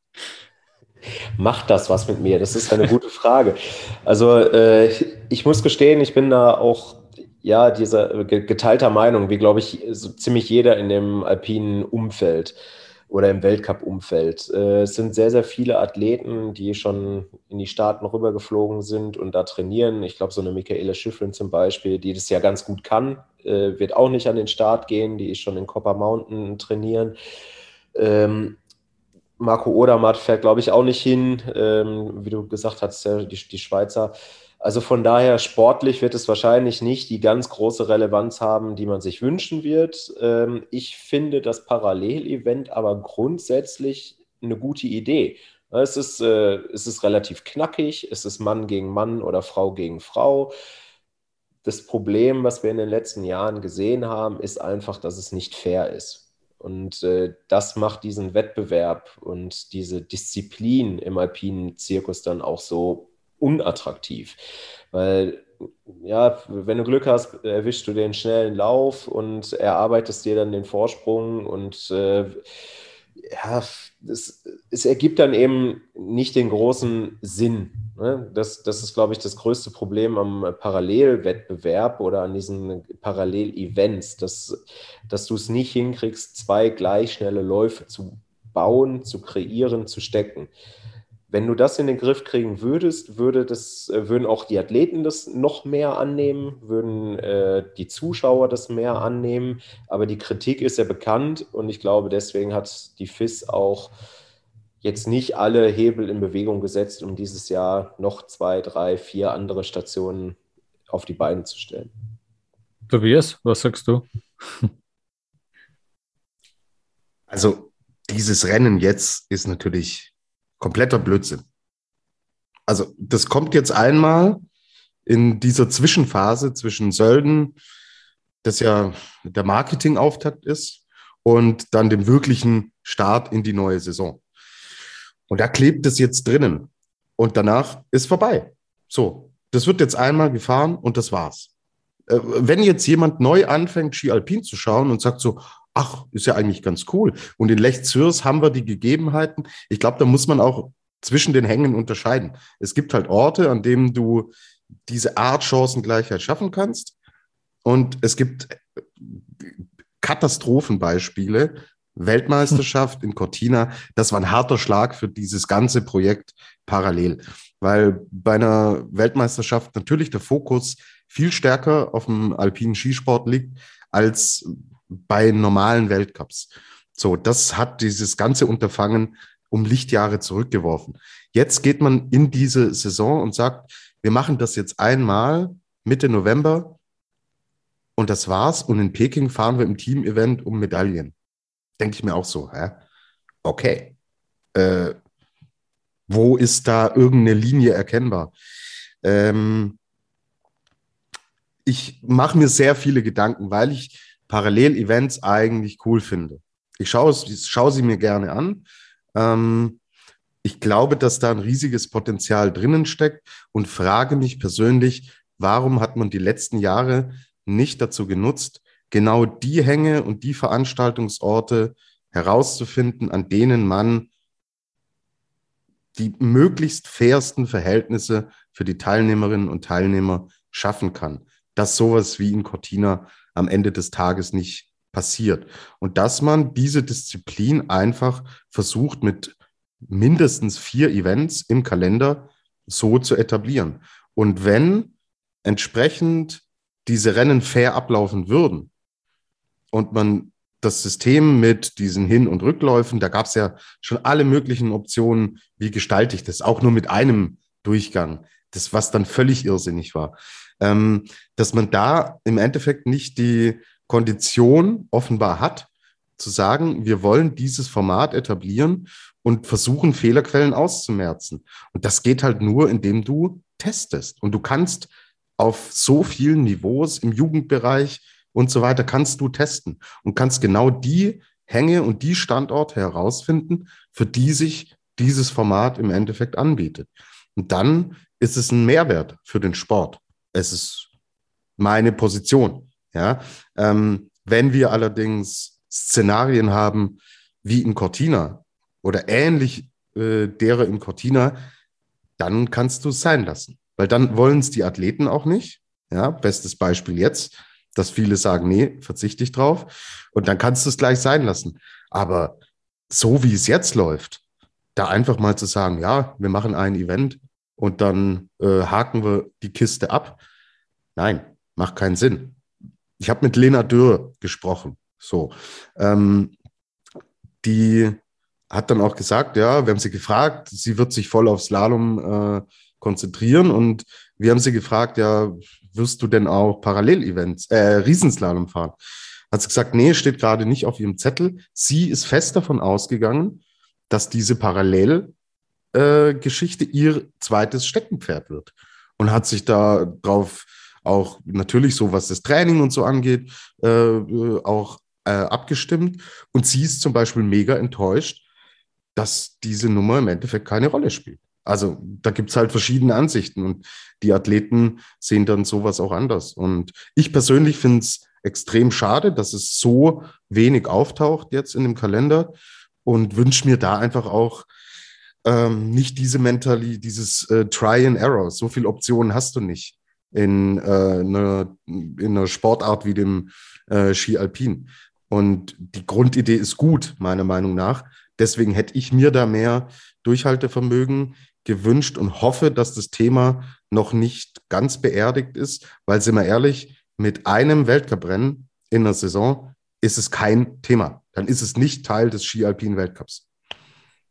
Macht das was mit mir? Das ist eine gute Frage. Also äh, ich muss gestehen, ich bin da auch ja dieser geteilter Meinung, wie glaube ich so ziemlich jeder in dem alpinen Umfeld oder im Weltcup-Umfeld. Äh, es sind sehr, sehr viele Athleten, die schon in die Staaten rübergeflogen sind und da trainieren. Ich glaube, so eine Michaela Schifflin zum Beispiel, die das ja ganz gut kann, äh, wird auch nicht an den Start gehen. Die ist schon in Copper Mountain trainieren. Ähm, Marco Odermatt fährt, glaube ich, auch nicht hin. Ähm, wie du gesagt hast, die, die Schweizer. Also von daher, sportlich wird es wahrscheinlich nicht die ganz große Relevanz haben, die man sich wünschen wird. Ähm, ich finde das Parallelevent aber grundsätzlich eine gute Idee. Es ist, äh, es ist relativ knackig, es ist Mann gegen Mann oder Frau gegen Frau. Das Problem, was wir in den letzten Jahren gesehen haben, ist einfach, dass es nicht fair ist. Und äh, das macht diesen Wettbewerb und diese Disziplin im alpinen Zirkus dann auch so unattraktiv. Weil, ja, wenn du Glück hast, erwischst du den schnellen Lauf und erarbeitest dir dann den Vorsprung und äh, ja, es, es, ergibt dann eben nicht den großen Sinn. Ne? Das, das ist, glaube ich, das größte Problem am Parallelwettbewerb oder an diesen Parallelevents, dass, dass du es nicht hinkriegst, zwei gleich schnelle Läufe zu bauen, zu kreieren, zu stecken. Wenn du das in den Griff kriegen würdest, würde das, äh, würden auch die Athleten das noch mehr annehmen, würden äh, die Zuschauer das mehr annehmen. Aber die Kritik ist ja bekannt und ich glaube, deswegen hat die FIS auch jetzt nicht alle Hebel in Bewegung gesetzt, um dieses Jahr noch zwei, drei, vier andere Stationen auf die Beine zu stellen. Tobias, was sagst du? Also dieses Rennen jetzt ist natürlich kompletter Blödsinn. Also das kommt jetzt einmal in dieser Zwischenphase zwischen Sölden, das ja der Marketingauftakt ist, und dann dem wirklichen Start in die neue Saison. Und da klebt es jetzt drinnen. Und danach ist vorbei. So, das wird jetzt einmal gefahren und das war's. Äh, wenn jetzt jemand neu anfängt, Ski Alpin zu schauen und sagt so, ach, ist ja eigentlich ganz cool. Und in Lech Zürs haben wir die Gegebenheiten. Ich glaube, da muss man auch zwischen den Hängen unterscheiden. Es gibt halt Orte, an denen du diese Art Chancengleichheit schaffen kannst. Und es gibt Katastrophenbeispiele. Weltmeisterschaft in Cortina, das war ein harter Schlag für dieses ganze Projekt parallel, weil bei einer Weltmeisterschaft natürlich der Fokus viel stärker auf dem alpinen Skisport liegt als bei normalen Weltcups. So, das hat dieses ganze Unterfangen um Lichtjahre zurückgeworfen. Jetzt geht man in diese Saison und sagt, wir machen das jetzt einmal Mitte November und das war's. Und in Peking fahren wir im Team-Event um Medaillen. Denke ich mir auch so, hä? Okay. Äh, wo ist da irgendeine Linie erkennbar? Ähm, ich mache mir sehr viele Gedanken, weil ich Parallel-Events eigentlich cool finde. Ich schaue, schaue sie mir gerne an. Ähm, ich glaube, dass da ein riesiges Potenzial drinnen steckt und frage mich persönlich, warum hat man die letzten Jahre nicht dazu genutzt, genau die Hänge und die Veranstaltungsorte herauszufinden, an denen man die möglichst fairsten Verhältnisse für die Teilnehmerinnen und Teilnehmer schaffen kann. Dass sowas wie in Cortina am Ende des Tages nicht passiert. Und dass man diese Disziplin einfach versucht mit mindestens vier Events im Kalender so zu etablieren. Und wenn entsprechend diese Rennen fair ablaufen würden und man das System mit diesen Hin- und Rückläufen, da gab es ja schon alle möglichen Optionen, wie gestalte ich das, auch nur mit einem Durchgang, das was dann völlig irrsinnig war, ähm, dass man da im Endeffekt nicht die Kondition offenbar hat, zu sagen, wir wollen dieses Format etablieren und versuchen, Fehlerquellen auszumerzen. Und das geht halt nur, indem du testest. Und du kannst auf so vielen Niveaus im Jugendbereich und so weiter, kannst du testen und kannst genau die Hänge und die Standorte herausfinden, für die sich dieses Format im Endeffekt anbietet. Und dann ist es ein Mehrwert für den Sport. Es ist meine Position. Ja, ähm, wenn wir allerdings Szenarien haben wie in Cortina, oder ähnlich äh, derer in Cortina, dann kannst du es sein lassen. Weil dann wollen es die Athleten auch nicht. Ja, bestes Beispiel jetzt, dass viele sagen, nee, verzichte ich drauf. Und dann kannst du es gleich sein lassen. Aber so wie es jetzt läuft, da einfach mal zu sagen, ja, wir machen ein Event und dann äh, haken wir die Kiste ab. Nein, macht keinen Sinn. Ich habe mit Lena Dürr gesprochen. So, ähm, die hat dann auch gesagt, ja, wir haben sie gefragt, sie wird sich voll auf Slalom äh, konzentrieren und wir haben sie gefragt, ja, wirst du denn auch Parallel-Events, äh, Riesenslalom fahren? Hat sie gesagt, nee, steht gerade nicht auf ihrem Zettel. Sie ist fest davon ausgegangen, dass diese Parallel-Geschichte äh, ihr zweites Steckenpferd wird und hat sich da drauf auch natürlich so, was das Training und so angeht, äh auch äh, abgestimmt. Und sie ist zum Beispiel mega enttäuscht, dass diese Nummer im Endeffekt keine Rolle spielt. Also da gibt es halt verschiedene Ansichten und die Athleten sehen dann sowas auch anders. Und ich persönlich finde es extrem schade, dass es so wenig auftaucht jetzt in dem Kalender und wünsche mir da einfach auch ähm, nicht diese Mentalität, dieses äh, Try and Error. So viele Optionen hast du nicht in, äh, einer, in einer Sportart wie dem äh, Ski Alpin. Und die Grundidee ist gut, meiner Meinung nach. Deswegen hätte ich mir da mehr Durchhaltevermögen gewünscht und hoffe, dass das Thema noch nicht ganz beerdigt ist, weil, sind wir ehrlich, mit einem Weltcuprennen in der Saison ist es kein Thema. Dann ist es nicht Teil des Ski-Alpin-Weltcups.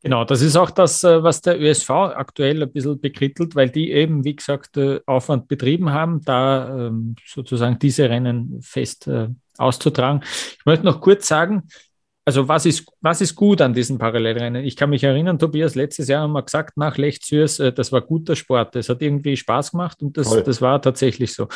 Genau, das ist auch das, äh, was der ÖSV aktuell ein bisschen bekrittelt, weil die eben, wie gesagt, äh, Aufwand betrieben haben, da ähm, sozusagen diese Rennen fest äh, auszutragen. Ich möchte noch kurz sagen, also was ist, was ist gut an diesen Parallelrennen? Ich kann mich erinnern, Tobias, letztes Jahr haben wir gesagt, nach Lech Zürs, äh, das war guter Sport. Das hat irgendwie Spaß gemacht und das, das war tatsächlich so.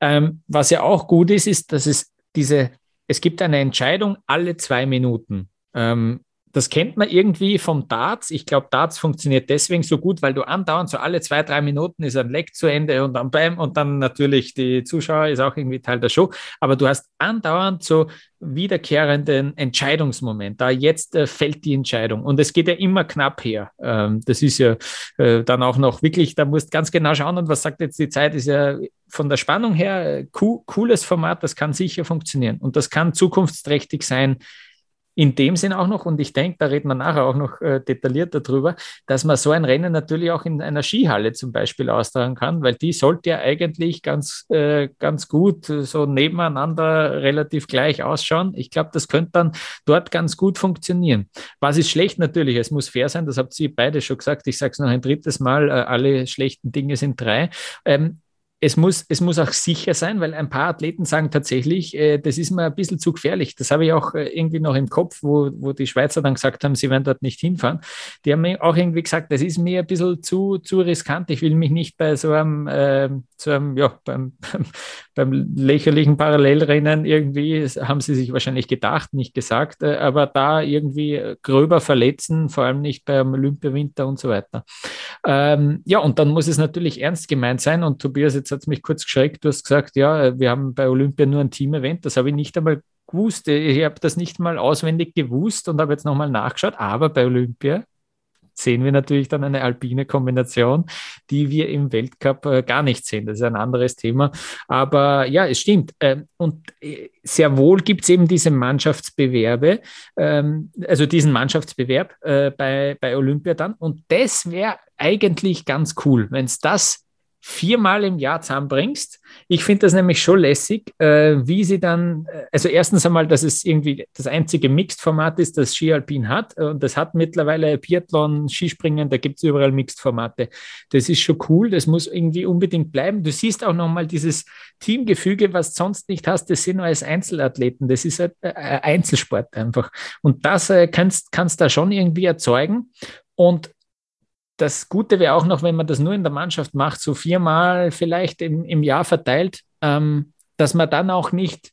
Ähm, was ja auch gut ist, ist, dass es diese, es gibt eine Entscheidung alle zwei Minuten. Ähm, das kennt man irgendwie vom Darts. Ich glaube, Darts funktioniert deswegen so gut, weil du andauernd so alle zwei, drei Minuten ist ein Leck zu Ende und dann bam und dann natürlich die Zuschauer ist auch irgendwie Teil der Show. Aber du hast andauernd so wiederkehrenden Entscheidungsmoment. Da jetzt äh, fällt die Entscheidung und es geht ja immer knapp her. Ähm, das ist ja äh, dann auch noch wirklich, da musst ganz genau schauen und was sagt jetzt die Zeit, ist ja von der Spannung her äh, cooles Format, das kann sicher funktionieren und das kann zukunftsträchtig sein in dem Sinn auch noch, und ich denke, da reden wir nachher auch noch äh, detaillierter drüber, dass man so ein Rennen natürlich auch in einer Skihalle zum Beispiel austragen kann, weil die sollte ja eigentlich ganz, äh, ganz gut äh, so nebeneinander relativ gleich ausschauen. Ich glaube, das könnte dann dort ganz gut funktionieren. Was ist schlecht natürlich? Es muss fair sein, das habt ihr beide schon gesagt. Ich sage es noch ein drittes Mal, äh, alle schlechten Dinge sind drei. Ähm, es muss, es muss auch sicher sein, weil ein paar Athleten sagen tatsächlich, äh, das ist mir ein bisschen zu gefährlich. Das habe ich auch äh, irgendwie noch im Kopf, wo, wo die Schweizer dann gesagt haben, sie werden dort nicht hinfahren. Die haben mir auch irgendwie gesagt, das ist mir ein bisschen zu, zu riskant. Ich will mich nicht bei so einem, äh, so einem ja, beim, beim, lächerlichen Parallelrennen irgendwie, haben sie sich wahrscheinlich gedacht, nicht gesagt, äh, aber da irgendwie gröber verletzen, vor allem nicht beim Olympiawinter und so weiter. Ähm, ja, und dann muss es natürlich ernst gemeint sein und Tobias jetzt jetzt hat es mich kurz geschreckt. Du hast gesagt, ja, wir haben bei Olympia nur ein Team-Event. Das habe ich nicht einmal gewusst. Ich habe das nicht mal auswendig gewusst und habe jetzt nochmal nachgeschaut. Aber bei Olympia sehen wir natürlich dann eine alpine Kombination, die wir im Weltcup äh, gar nicht sehen. Das ist ein anderes Thema. Aber ja, es stimmt. Ähm, und äh, sehr wohl gibt es eben diese Mannschaftsbewerbe, ähm, also diesen Mannschaftsbewerb äh, bei, bei Olympia dann. Und das wäre eigentlich ganz cool, wenn es das viermal im Jahr zusammenbringst. Ich finde das nämlich schon lässig, äh, wie sie dann, äh, also erstens einmal, dass es irgendwie das einzige Mixed-Format ist, das Ski Alpin hat. Und das hat mittlerweile Biathlon, Skispringen, da gibt es überall Mixed-Formate. Das ist schon cool, das muss irgendwie unbedingt bleiben. Du siehst auch nochmal dieses Teamgefüge, was du sonst nicht hast, das sind nur als Einzelathleten, das ist ein Einzelsport einfach. Und das äh, kannst, kannst da schon irgendwie erzeugen. Und das Gute wäre auch noch, wenn man das nur in der Mannschaft macht, so viermal vielleicht im, im Jahr verteilt, ähm, dass man dann auch nicht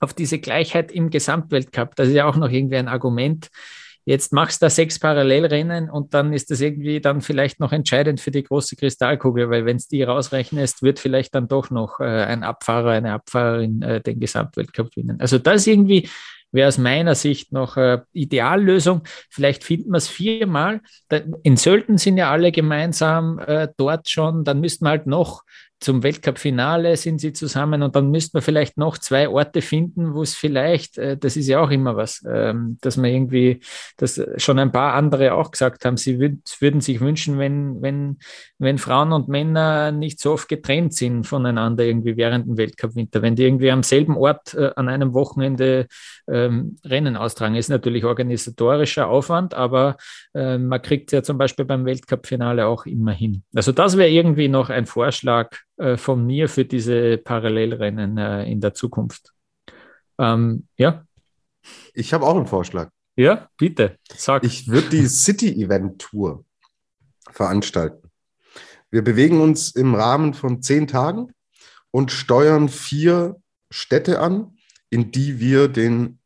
auf diese Gleichheit im Gesamtweltcup, das ist ja auch noch irgendwie ein Argument. Jetzt machst du da sechs Parallelrennen und dann ist das irgendwie dann vielleicht noch entscheidend für die große Kristallkugel, weil wenn es die rausrechnest, wird vielleicht dann doch noch äh, ein Abfahrer, eine Abfahrerin äh, den Gesamtweltcup gewinnen. Also das irgendwie wäre aus meiner Sicht noch eine Ideallösung. Vielleicht finden wir es viermal. In Sölden sind ja alle gemeinsam äh, dort schon. Dann müssten wir halt noch zum Weltcup-Finale sind sie zusammen und dann müsste man vielleicht noch zwei Orte finden, wo es vielleicht, äh, das ist ja auch immer was, ähm, dass man irgendwie, dass schon ein paar andere auch gesagt haben, sie würd, würden sich wünschen, wenn, wenn, wenn Frauen und Männer nicht so oft getrennt sind voneinander irgendwie während dem Weltcup-Winter, wenn die irgendwie am selben Ort äh, an einem Wochenende ähm, Rennen austragen. Ist natürlich organisatorischer Aufwand, aber äh, man kriegt ja zum Beispiel beim Weltcup-Finale auch immer hin. Also das wäre irgendwie noch ein Vorschlag, äh, von mir für diese Parallelrennen äh, in der Zukunft. Ähm, ja. Ich habe auch einen Vorschlag. Ja, bitte. Sag. Ich würde die City Event Tour veranstalten. Wir bewegen uns im Rahmen von zehn Tagen und steuern vier Städte an, in die wir den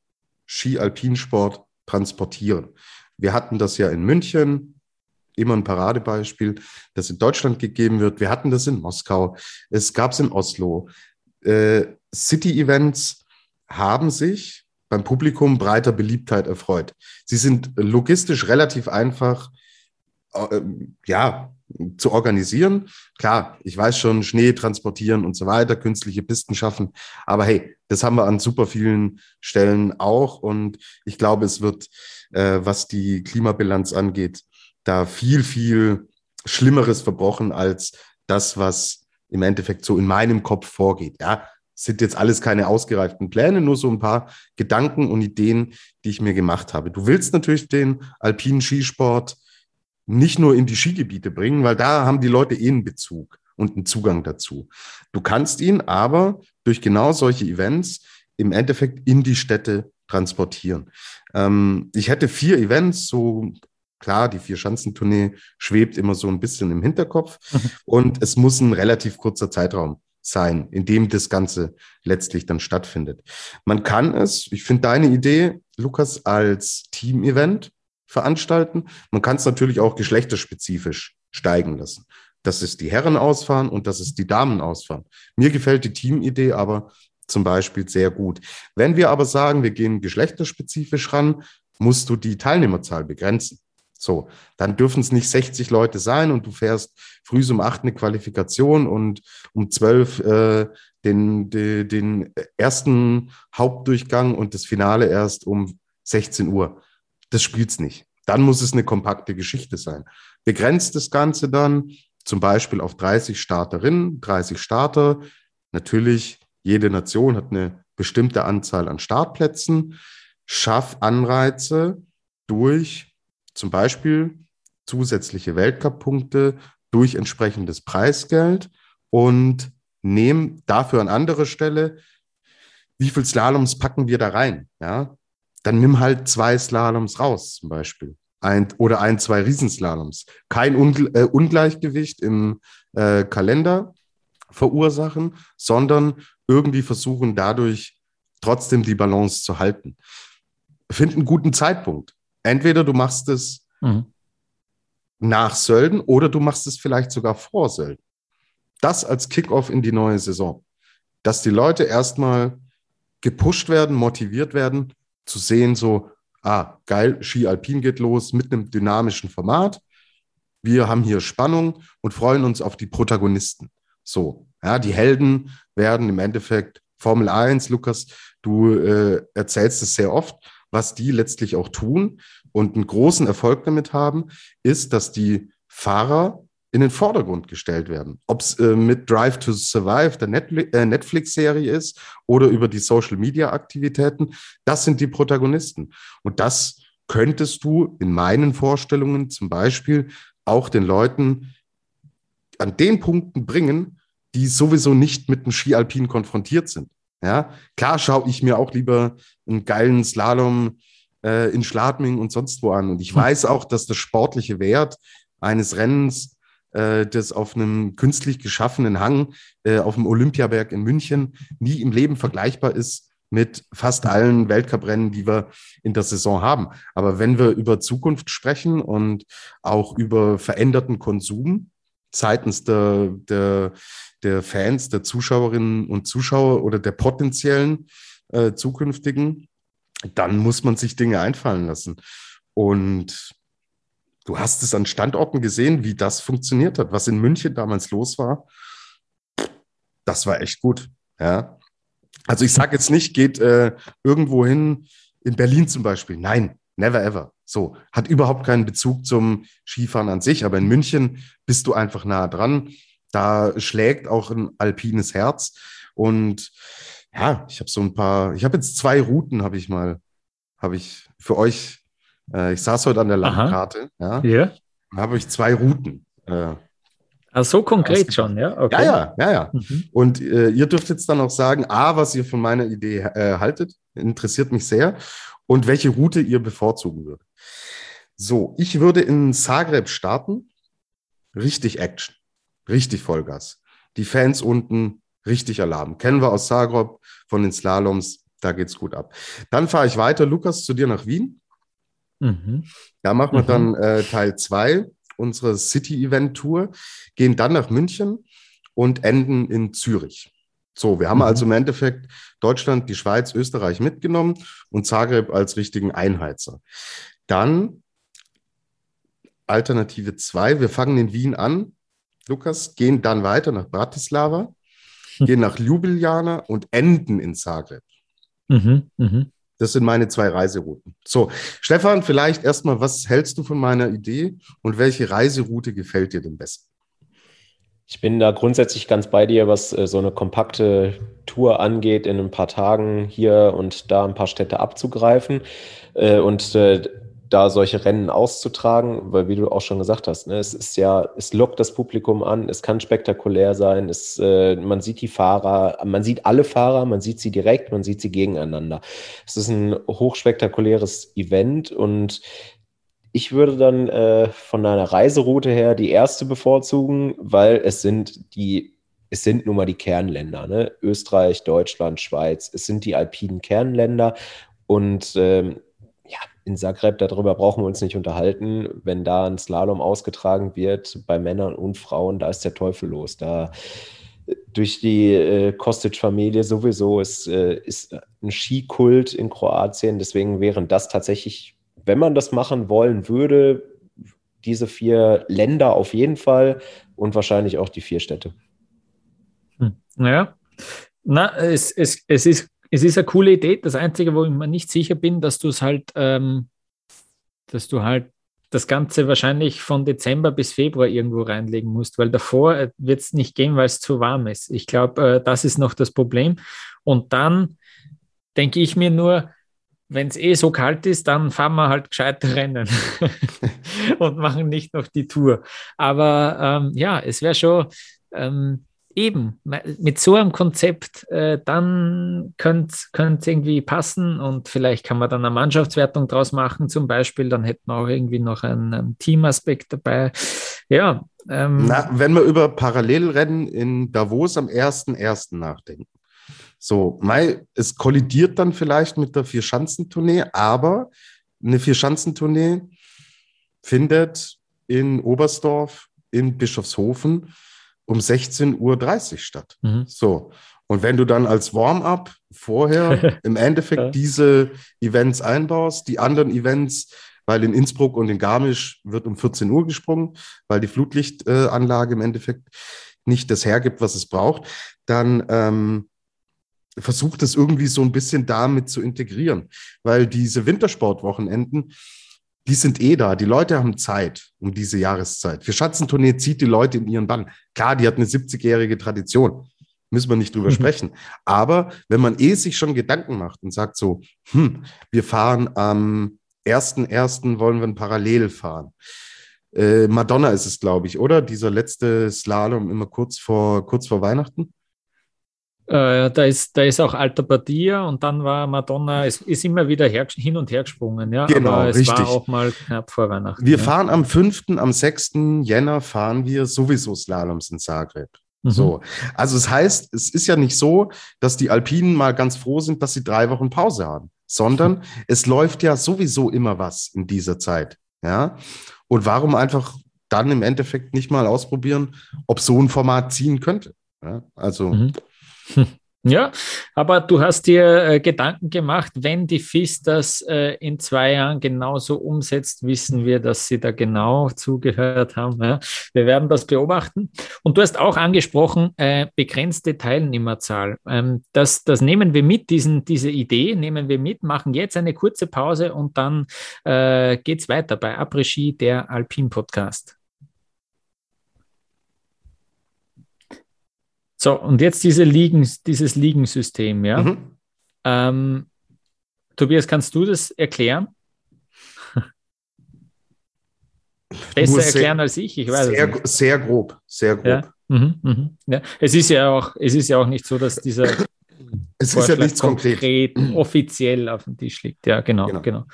Ski-Alpinsport transportieren. Wir hatten das ja in München, immer ein Paradebeispiel, das in Deutschland gegeben wird. Wir hatten das in Moskau, es gab es in Oslo. Äh, City-Events haben sich beim Publikum breiter Beliebtheit erfreut. Sie sind logistisch relativ einfach, äh, ja, zu organisieren. Klar, ich weiß schon, Schnee transportieren und so weiter, künstliche Pisten schaffen. Aber hey, das haben wir an super vielen Stellen auch. Und ich glaube, es wird, äh, was die Klimabilanz angeht, da viel, viel Schlimmeres verbrochen als das, was im Endeffekt so in meinem Kopf vorgeht. Ja, sind jetzt alles keine ausgereiften Pläne, nur so ein paar Gedanken und Ideen, die ich mir gemacht habe. Du willst natürlich den alpinen Skisport nicht nur in die Skigebiete bringen, weil da haben die Leute eh einen Bezug und einen Zugang dazu. Du kannst ihn aber durch genau solche Events im Endeffekt in die Städte transportieren. Ähm, ich hätte vier Events, so klar, die Vier-Schanzentournee schwebt immer so ein bisschen im Hinterkopf und es muss ein relativ kurzer Zeitraum sein, in dem das Ganze letztlich dann stattfindet. Man kann es, ich finde deine Idee, Lukas, als Team-Event veranstalten. Man kann es natürlich auch geschlechterspezifisch steigen lassen. Das ist die Herren ausfahren und das ist die Damen ausfahren. Mir gefällt die Teamidee aber zum Beispiel sehr gut. Wenn wir aber sagen, wir gehen geschlechterspezifisch ran, musst du die Teilnehmerzahl begrenzen. So, dann dürfen es nicht 60 Leute sein und du fährst früh um acht eine Qualifikation und um zwölf äh, den, den, den ersten Hauptdurchgang und das Finale erst um 16 Uhr. Das spielt's nicht. Dann muss es eine kompakte Geschichte sein. Begrenzt das Ganze dann zum Beispiel auf 30 Starterinnen, 30 Starter. Natürlich, jede Nation hat eine bestimmte Anzahl an Startplätzen. Schaff Anreize durch zum Beispiel zusätzliche Weltcup-Punkte durch entsprechendes Preisgeld und nehme dafür an anderer Stelle, wie viel Slaloms packen wir da rein? Ja, dann nimm halt zwei Slaloms raus, zum Beispiel. Ein, oder ein, zwei Riesenslaloms. Kein Ungl äh, Ungleichgewicht im äh, Kalender verursachen, sondern irgendwie versuchen dadurch trotzdem die Balance zu halten. Find einen guten Zeitpunkt. Entweder du machst es mhm. nach Sölden oder du machst es vielleicht sogar vor Sölden. Das als Kickoff in die neue Saison. Dass die Leute erstmal gepusht werden, motiviert werden, zu sehen, so, ah, geil, Ski Alpin geht los mit einem dynamischen Format. Wir haben hier Spannung und freuen uns auf die Protagonisten. So, ja, die Helden werden im Endeffekt Formel 1, Lukas, du äh, erzählst es sehr oft, was die letztlich auch tun und einen großen Erfolg damit haben, ist, dass die Fahrer in den Vordergrund gestellt werden. Ob es äh, mit Drive to Survive, der äh, Netflix-Serie ist oder über die Social-Media-Aktivitäten, das sind die Protagonisten. Und das könntest du in meinen Vorstellungen zum Beispiel auch den Leuten an den Punkten bringen, die sowieso nicht mit dem Ski-Alpin konfrontiert sind. Ja, klar schaue ich mir auch lieber einen geilen Slalom äh, in Schladming und sonst wo an. Und ich weiß auch, dass der sportliche Wert eines Rennens äh, das auf einem künstlich geschaffenen Hang äh, auf dem Olympiaberg in München nie im Leben vergleichbar ist mit fast allen Weltcuprennen, die wir in der Saison haben. Aber wenn wir über Zukunft sprechen und auch über veränderten Konsum seitens der, der, der Fans, der Zuschauerinnen und Zuschauer oder der potenziellen äh, zukünftigen, dann muss man sich Dinge einfallen lassen. Und Du hast es an Standorten gesehen, wie das funktioniert hat, was in München damals los war. Das war echt gut. Ja. Also ich sage jetzt nicht, geht äh, irgendwo hin, in Berlin zum Beispiel. Nein, never ever. So, hat überhaupt keinen Bezug zum Skifahren an sich, aber in München bist du einfach nah dran. Da schlägt auch ein alpines Herz. Und ja, ich habe so ein paar, ich habe jetzt zwei Routen, habe ich mal, habe ich für euch äh, ich saß heute an der Landkarte. Ja. Yeah. Da habe ich zwei Routen. Äh, Ah, so konkret schon, ja? Okay. Ja, ja, ja, ja. Mhm. Und äh, ihr dürft jetzt dann auch sagen, A, was ihr von meiner Idee äh, haltet, interessiert mich sehr, und welche Route ihr bevorzugen würdet. So, ich würde in Zagreb starten. Richtig Action, richtig Vollgas. Die Fans unten, richtig Alarm. Kennen wir aus Zagreb von den Slaloms, da geht's gut ab. Dann fahre ich weiter, Lukas, zu dir nach Wien. Mhm. Da machen wir mhm. dann äh, Teil 2 unserer City-Event-Tour, gehen dann nach München und enden in Zürich. So, wir haben mhm. also im Endeffekt Deutschland, die Schweiz, Österreich mitgenommen und Zagreb als richtigen Einheizer. Dann Alternative 2, wir fangen in Wien an, Lukas, gehen dann weiter nach Bratislava, gehen nach Ljubljana und enden in Zagreb. Mhm, mh. Das sind meine zwei Reiserouten. So, Stefan, vielleicht erstmal, was hältst du von meiner Idee und welche Reiseroute gefällt dir denn besten? Ich bin da grundsätzlich ganz bei dir, was äh, so eine kompakte Tour angeht, in ein paar Tagen hier und da ein paar Städte abzugreifen. Äh, und äh, da solche Rennen auszutragen, weil wie du auch schon gesagt hast, ne, es ist ja, es lockt das Publikum an, es kann spektakulär sein, es, äh, man sieht die Fahrer, man sieht alle Fahrer, man sieht sie direkt, man sieht sie gegeneinander. Es ist ein hochspektakuläres Event und ich würde dann äh, von einer Reiseroute her die erste bevorzugen, weil es sind die es sind nun mal die Kernländer, ne? Österreich, Deutschland, Schweiz, es sind die alpinen Kernländer und ähm, in Zagreb, darüber brauchen wir uns nicht unterhalten. Wenn da ein Slalom ausgetragen wird, bei Männern und Frauen, da ist der Teufel los. Da durch die äh, Kostic-Familie sowieso ist, äh, ist ein Skikult in Kroatien. Deswegen wären das tatsächlich, wenn man das machen wollen würde, diese vier Länder auf jeden Fall und wahrscheinlich auch die vier Städte. Hm. Ja, na, es, es, es ist es ist eine coole Idee. Das Einzige, wo ich mir nicht sicher bin, dass du es halt, ähm, dass du halt das Ganze wahrscheinlich von Dezember bis Februar irgendwo reinlegen musst, weil davor äh, wird es nicht gehen, weil es zu warm ist. Ich glaube, äh, das ist noch das Problem. Und dann denke ich mir nur, wenn es eh so kalt ist, dann fahren wir halt gescheit Rennen und machen nicht noch die Tour. Aber ähm, ja, es wäre schon, ähm, eben, mit so einem Konzept, äh, dann könnte es irgendwie passen und vielleicht kann man dann eine Mannschaftswertung draus machen, zum Beispiel. Dann hätten wir auch irgendwie noch einen, einen Teamaspekt dabei. Ja. Ähm, Na, wenn wir über Parallelrennen in Davos am 1.1. nachdenken. So, Mai, es kollidiert dann vielleicht mit der Vierschanzentournee, aber eine Vierschanzentournee findet in Oberstdorf, in Bischofshofen um 16.30 Uhr statt. Mhm. So. Und wenn du dann als Warm-up vorher im Endeffekt ja. diese Events einbaust, die anderen Events, weil in Innsbruck und in Garmisch wird um 14 Uhr gesprungen, weil die Flutlichtanlage im Endeffekt nicht das hergibt, was es braucht, dann ähm, versucht es irgendwie so ein bisschen damit zu integrieren, weil diese Wintersportwochenenden, die sind eh da. Die Leute haben Zeit um diese Jahreszeit. Für Schatzentournee zieht die Leute in ihren Bann. Klar, die hat eine 70-jährige Tradition. Müssen wir nicht drüber mhm. sprechen. Aber wenn man eh sich schon Gedanken macht und sagt so, hm, wir fahren am 1.1. wollen wir ein Parallel fahren. Äh, Madonna ist es, glaube ich, oder? Dieser letzte Slalom immer kurz vor, kurz vor Weihnachten. Äh, da, ist, da ist auch Alter Badia und dann war Madonna, es ist immer wieder her, hin und her gesprungen, ja. Genau, Aber es richtig. war auch mal knapp vor Weihnachten. Wir ja. fahren am 5., am 6. Jänner fahren wir sowieso Slaloms in Zagreb. Mhm. So. Also es das heißt, es ist ja nicht so, dass die Alpinen mal ganz froh sind, dass sie drei Wochen Pause haben, sondern mhm. es läuft ja sowieso immer was in dieser Zeit. Ja. Und warum einfach dann im Endeffekt nicht mal ausprobieren, ob so ein Format ziehen könnte? Ja, also. Mhm. Ja, aber du hast dir äh, Gedanken gemacht, wenn die FIS das äh, in zwei Jahren genauso umsetzt, wissen wir, dass sie da genau zugehört haben. Ja? Wir werden das beobachten. Und du hast auch angesprochen, äh, begrenzte Teilnehmerzahl. Ähm, das, das nehmen wir mit, diesen, diese Idee nehmen wir mit, machen jetzt eine kurze Pause und dann äh, geht es weiter bei Après-Ski, der Alpin Podcast. So, und jetzt diese Liegen, dieses Liegensystem, ja. Mhm. Ähm, Tobias, kannst du das erklären? Besser erklären als ich, ich weiß sehr, es nicht. Sehr grob, sehr grob. Ja? Mhm, mhm. ja. Es, ist ja auch, es ist ja auch nicht so, dass dieser es ist ja nichts konkret, konkret offiziell auf dem Tisch liegt. Ja, genau, genau. genau.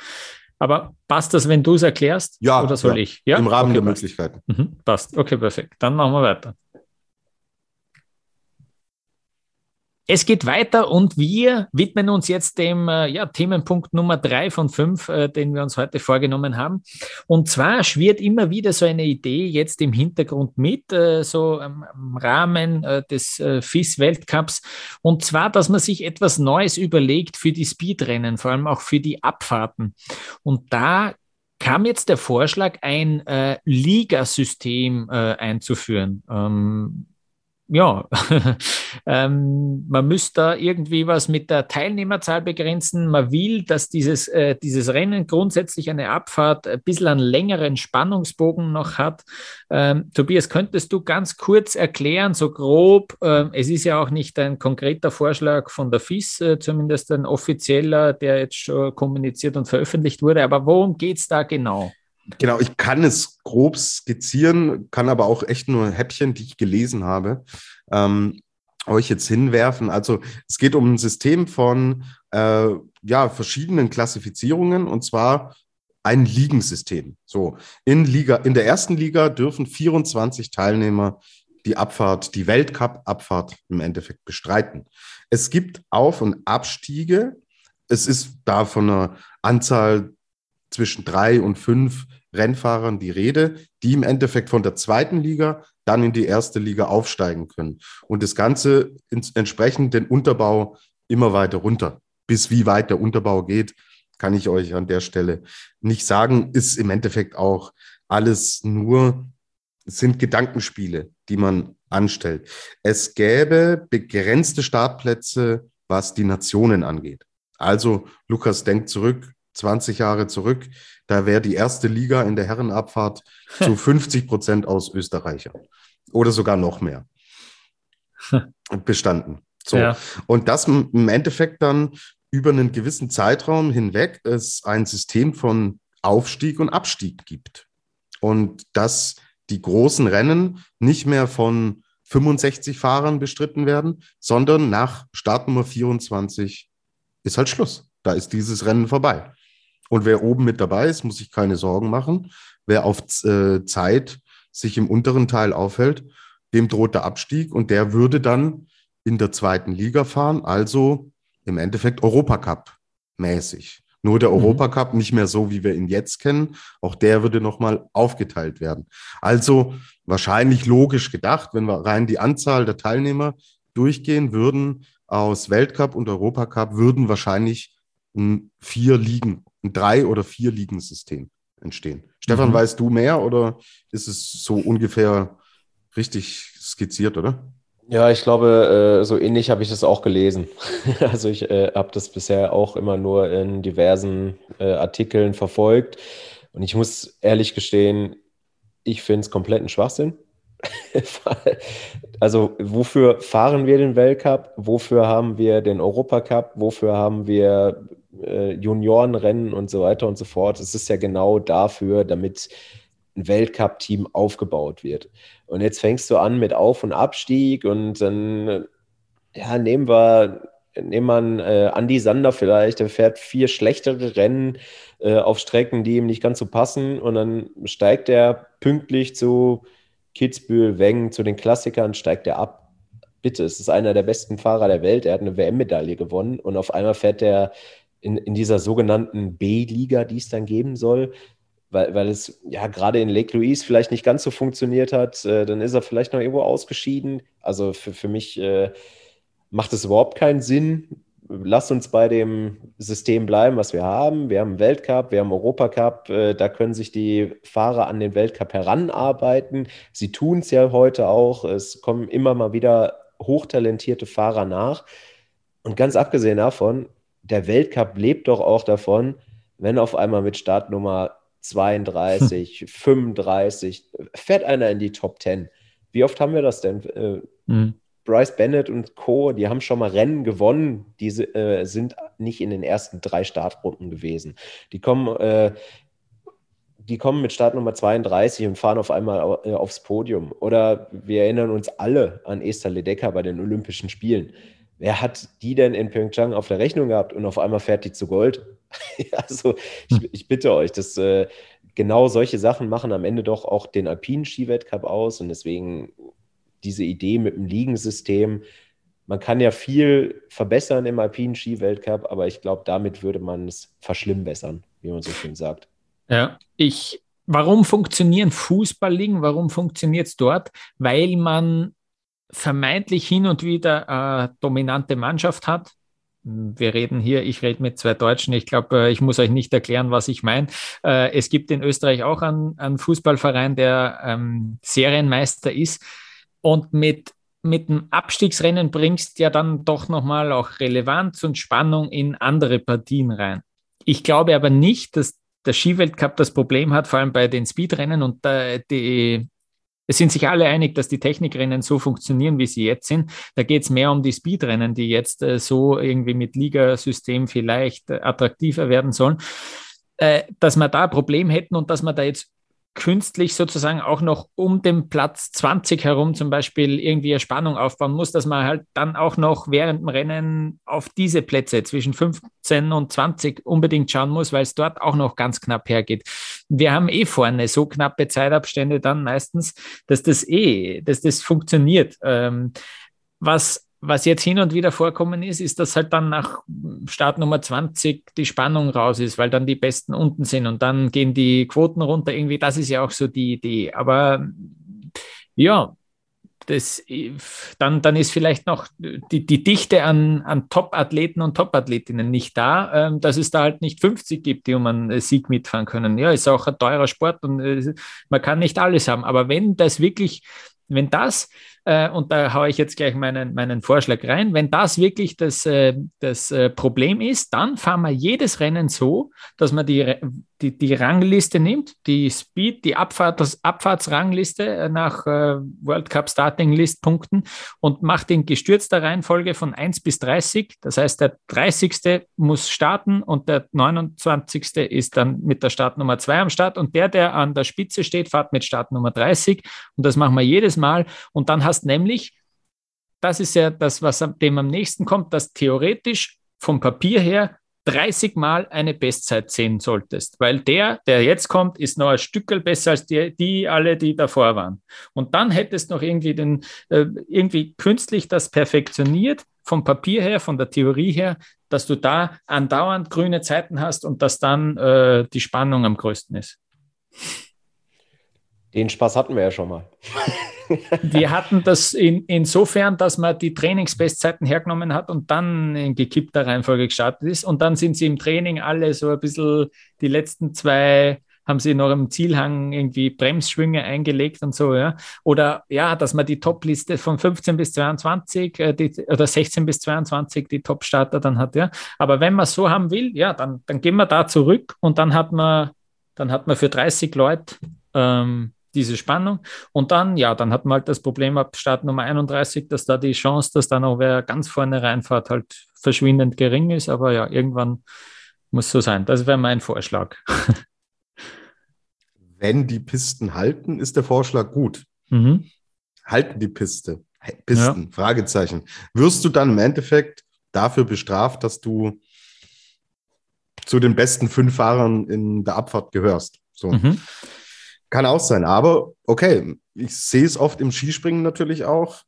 Aber passt das, wenn du es erklärst? Ja. Oder soll ja, ich? Ja? Im Rahmen okay, der passt. Möglichkeiten. Mhm, passt. Okay, perfekt. Dann machen wir weiter. Es geht weiter und wir widmen uns jetzt dem äh, ja, Themenpunkt Nummer drei von fünf, äh, den wir uns heute vorgenommen haben. Und zwar schwirrt immer wieder so eine Idee jetzt im Hintergrund mit, äh, so im Rahmen äh, des äh, FIS-Weltcups. Und zwar, dass man sich etwas Neues überlegt für die Speedrennen, vor allem auch für die Abfahrten. Und da kam jetzt der Vorschlag, ein äh, Ligasystem einzuführen. Ähm, ja, ähm, man müsste da irgendwie was mit der Teilnehmerzahl begrenzen. Man will, dass dieses, äh, dieses Rennen grundsätzlich eine Abfahrt ein bisschen einen längeren Spannungsbogen noch hat. Ähm, Tobias, könntest du ganz kurz erklären, so grob, äh, es ist ja auch nicht ein konkreter Vorschlag von der FIS, äh, zumindest ein offizieller, der jetzt schon kommuniziert und veröffentlicht wurde, aber worum geht es da genau? Genau, ich kann es grob skizzieren, kann aber auch echt nur Häppchen, die ich gelesen habe, ähm, euch jetzt hinwerfen. Also es geht um ein System von äh, ja, verschiedenen Klassifizierungen und zwar ein Ligensystem. So, in Liga, in der ersten Liga dürfen 24 Teilnehmer die Abfahrt, die Weltcup-Abfahrt im Endeffekt bestreiten. Es gibt Auf- und Abstiege. Es ist da von einer Anzahl zwischen drei und fünf Rennfahrern die Rede, die im Endeffekt von der zweiten Liga dann in die erste Liga aufsteigen können. Und das Ganze entsprechend den Unterbau immer weiter runter. Bis wie weit der Unterbau geht, kann ich euch an der Stelle nicht sagen. Ist im Endeffekt auch alles nur, sind Gedankenspiele, die man anstellt. Es gäbe begrenzte Startplätze, was die Nationen angeht. Also, Lukas denkt zurück, 20 Jahre zurück, da wäre die erste Liga in der Herrenabfahrt zu 50 Prozent aus Österreichern oder sogar noch mehr bestanden. So. Ja. Und das im Endeffekt dann über einen gewissen Zeitraum hinweg es ein System von Aufstieg und Abstieg gibt. Und dass die großen Rennen nicht mehr von 65 Fahrern bestritten werden, sondern nach Startnummer 24 ist halt Schluss. Da ist dieses Rennen vorbei. Und wer oben mit dabei ist, muss sich keine Sorgen machen. Wer auf äh, Zeit sich im unteren Teil aufhält, dem droht der Abstieg und der würde dann in der zweiten Liga fahren, also im Endeffekt Europacup mäßig. Nur der mhm. Europacup nicht mehr so, wie wir ihn jetzt kennen. Auch der würde nochmal aufgeteilt werden. Also wahrscheinlich logisch gedacht, wenn wir rein die Anzahl der Teilnehmer durchgehen würden aus Weltcup und Europacup, würden wahrscheinlich ein vier Ligen, ein drei oder vier Ligensystem entstehen. Stefan, mhm. weißt du mehr oder ist es so ungefähr richtig skizziert, oder? Ja, ich glaube, äh, so ähnlich habe ich das auch gelesen. also ich äh, habe das bisher auch immer nur in diversen äh, Artikeln verfolgt. Und ich muss ehrlich gestehen, ich finde es kompletten Schwachsinn. also wofür fahren wir den Weltcup? Wofür haben wir den Europacup? Wofür haben wir Juniorenrennen und so weiter und so fort? Es ist ja genau dafür, damit ein Weltcup-Team aufgebaut wird. Und jetzt fängst du an mit Auf- und Abstieg und dann ja, nehmen wir, nehmen wir äh, Andy Sander vielleicht, der fährt vier schlechtere Rennen äh, auf Strecken, die ihm nicht ganz so passen und dann steigt er pünktlich zu Kitzbühel, Wengen, zu den Klassikern, steigt er ab. Bitte, es ist einer der besten Fahrer der Welt, er hat eine WM-Medaille gewonnen und auf einmal fährt er in, in dieser sogenannten B-Liga, die es dann geben soll, weil, weil es ja gerade in Lake Louise vielleicht nicht ganz so funktioniert hat, äh, dann ist er vielleicht noch irgendwo ausgeschieden. Also für, für mich äh, macht es überhaupt keinen Sinn. Lass uns bei dem System bleiben, was wir haben. Wir haben Weltcup, wir haben Europacup. Äh, da können sich die Fahrer an den Weltcup heranarbeiten. Sie tun es ja heute auch. Es kommen immer mal wieder hochtalentierte Fahrer nach. Und ganz abgesehen davon, der Weltcup lebt doch auch davon, wenn auf einmal mit Startnummer 32, 35, fährt einer in die Top 10. Wie oft haben wir das denn? Äh, mhm. Bryce Bennett und Co., die haben schon mal Rennen gewonnen, die äh, sind nicht in den ersten drei Startrunden gewesen. Die kommen, äh, die kommen mit Startnummer 32 und fahren auf einmal äh, aufs Podium. Oder wir erinnern uns alle an Esther Ledecker bei den Olympischen Spielen. Wer hat die denn in Pyeongchang auf der Rechnung gehabt und auf einmal fährt die zu Gold? also ich, ich, bitte euch, dass äh, genau solche Sachen machen am Ende doch auch den alpinen Skiweltcup aus und deswegen diese Idee mit dem Liegensystem. Man kann ja viel verbessern im alpinen Skiweltcup, aber ich glaube, damit würde man es verschlimmbessern, wie man so schön sagt. Ja, ich, warum funktionieren Fußballligen? Warum funktioniert es dort? Weil man vermeintlich hin und wieder eine dominante Mannschaft hat, wir reden hier, ich rede mit zwei Deutschen. Ich glaube, äh, ich muss euch nicht erklären, was ich meine. Äh, es gibt in Österreich auch einen, einen Fußballverein, der ähm, Serienmeister ist. Und mit, mit dem Abstiegsrennen bringst ja dann doch nochmal auch Relevanz und Spannung in andere Partien rein. Ich glaube aber nicht, dass der Skiweltcup das Problem hat, vor allem bei den Speedrennen und äh, die, es sind sich alle einig, dass die Technikrennen so funktionieren, wie sie jetzt sind. Da geht es mehr um die Speedrennen, die jetzt äh, so irgendwie mit Ligasystem vielleicht äh, attraktiver werden sollen. Äh, dass wir da ein Problem hätten und dass man da jetzt künstlich sozusagen auch noch um den Platz 20 herum zum Beispiel irgendwie eine Spannung aufbauen muss, dass man halt dann auch noch während dem Rennen auf diese Plätze zwischen 15 und 20 unbedingt schauen muss, weil es dort auch noch ganz knapp hergeht. Wir haben eh vorne so knappe Zeitabstände dann meistens, dass das eh, dass das funktioniert. Ähm, was was jetzt hin und wieder vorkommen ist, ist, dass halt dann nach Start Nummer 20 die Spannung raus ist, weil dann die Besten unten sind und dann gehen die Quoten runter. Irgendwie, das ist ja auch so die Idee. Aber ja, das, dann, dann ist vielleicht noch die, die Dichte an, an Top-Athleten und Top-Athletinnen nicht da, ähm, dass es da halt nicht 50 gibt, die um einen Sieg mitfahren können. Ja, ist auch ein teurer Sport und äh, man kann nicht alles haben. Aber wenn das wirklich, wenn das äh, und da haue ich jetzt gleich meinen, meinen Vorschlag rein. Wenn das wirklich das, äh, das äh, Problem ist, dann fahren wir jedes Rennen so, dass man die, die, die Rangliste nimmt, die Speed, die Abfahrt, das Abfahrtsrangliste äh, nach äh, World Cup Starting List Punkten und macht in gestürzter Reihenfolge von 1 bis 30. Das heißt, der 30. muss starten und der 29. ist dann mit der Startnummer 2 am Start und der, der an der Spitze steht, fährt mit Startnummer 30 und das machen wir jedes Mal und dann hast hast nämlich, das ist ja das, was dem am nächsten kommt, dass theoretisch vom Papier her 30 Mal eine Bestzeit sehen solltest, weil der, der jetzt kommt, ist noch ein Stückel besser als die, die alle, die davor waren. Und dann hättest du noch irgendwie den, äh, irgendwie künstlich das perfektioniert, vom Papier her, von der Theorie her, dass du da andauernd grüne Zeiten hast und dass dann äh, die Spannung am größten ist. Den Spaß hatten wir ja schon mal. wir hatten das in, insofern, dass man die Trainingsbestzeiten hergenommen hat und dann in gekippter Reihenfolge gestartet ist. Und dann sind sie im Training alle so ein bisschen die letzten zwei haben sie noch im Zielhang irgendwie Bremsschwünge eingelegt und so, ja. Oder ja, dass man die Top-Liste von 15 bis 22 äh, die, oder 16 bis 22 die Top-Starter dann hat, ja. Aber wenn man so haben will, ja, dann, dann gehen wir da zurück und dann hat man, dann hat man für 30 Leute ähm, diese Spannung. Und dann, ja, dann hat man halt das Problem ab Start Nummer 31, dass da die Chance, dass da noch wer ganz vorne reinfährt, halt verschwindend gering ist. Aber ja, irgendwann muss so sein. Das wäre mein Vorschlag. Wenn die Pisten halten, ist der Vorschlag gut. Mhm. Halten die Piste, Pisten, ja. Fragezeichen. Wirst du dann im Endeffekt dafür bestraft, dass du zu den besten fünf Fahrern in der Abfahrt gehörst? So. Mhm. Kann auch sein, aber okay, ich sehe es oft im Skispringen natürlich auch.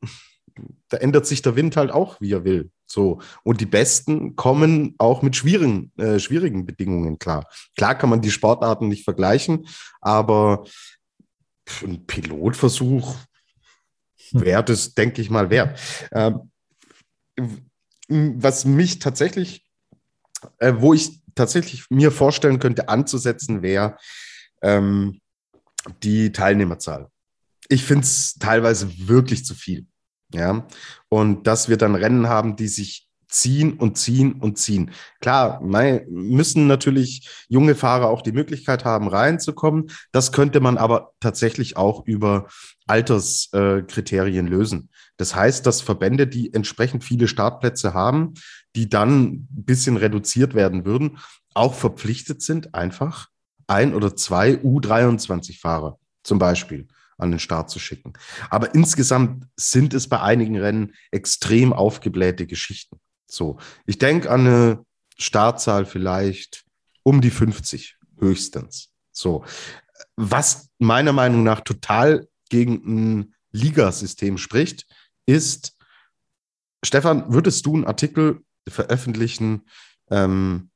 Da ändert sich der Wind halt auch, wie er will. So. Und die Besten kommen auch mit schwierigen, äh, schwierigen Bedingungen klar. Klar kann man die Sportarten nicht vergleichen, aber ein Pilotversuch wäre das, denke ich mal, wert. Ähm, was mich tatsächlich, äh, wo ich tatsächlich mir vorstellen könnte, anzusetzen, wäre, ähm, die Teilnehmerzahl. Ich finde es teilweise wirklich zu viel. Ja, und dass wir dann Rennen haben, die sich ziehen und ziehen und ziehen. Klar, müssen natürlich junge Fahrer auch die Möglichkeit haben, reinzukommen. Das könnte man aber tatsächlich auch über Alterskriterien lösen. Das heißt, dass Verbände, die entsprechend viele Startplätze haben, die dann ein bisschen reduziert werden würden, auch verpflichtet sind, einfach ein oder zwei U23-Fahrer zum Beispiel an den Start zu schicken. Aber insgesamt sind es bei einigen Rennen extrem aufgeblähte Geschichten. So, ich denke an eine Startzahl vielleicht um die 50 höchstens. So, was meiner Meinung nach total gegen ein Ligasystem spricht, ist, Stefan, würdest du einen Artikel veröffentlichen, ähm,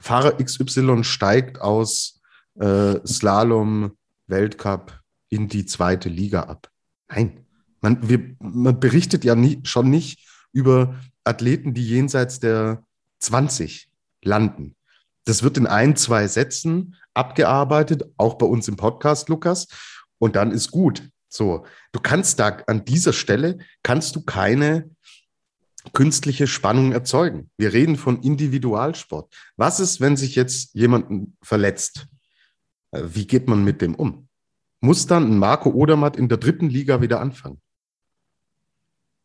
Fahrer XY steigt aus äh, Slalom Weltcup in die zweite Liga ab. Nein, man, wir, man berichtet ja nie, schon nicht über Athleten, die jenseits der 20 landen. Das wird in ein, zwei Sätzen abgearbeitet, auch bei uns im Podcast, Lukas, und dann ist gut. So, du kannst da an dieser Stelle kannst du keine künstliche Spannung erzeugen. Wir reden von Individualsport. Was ist, wenn sich jetzt jemand verletzt? Äh, wie geht man mit dem um? Muss dann ein Marco Odermatt in der dritten Liga wieder anfangen?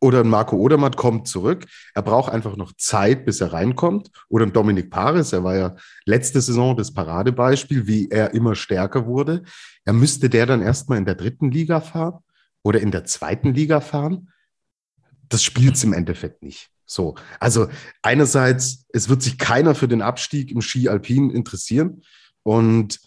Oder ein Marco Odermatt kommt zurück. Er braucht einfach noch Zeit, bis er reinkommt. Oder ein Dominik Paris, er war ja letzte Saison das Paradebeispiel, wie er immer stärker wurde. Er müsste der dann erstmal in der dritten Liga fahren oder in der zweiten Liga fahren. Das spielt es im Endeffekt nicht. So. Also einerseits, es wird sich keiner für den Abstieg im Ski Alpin interessieren. Und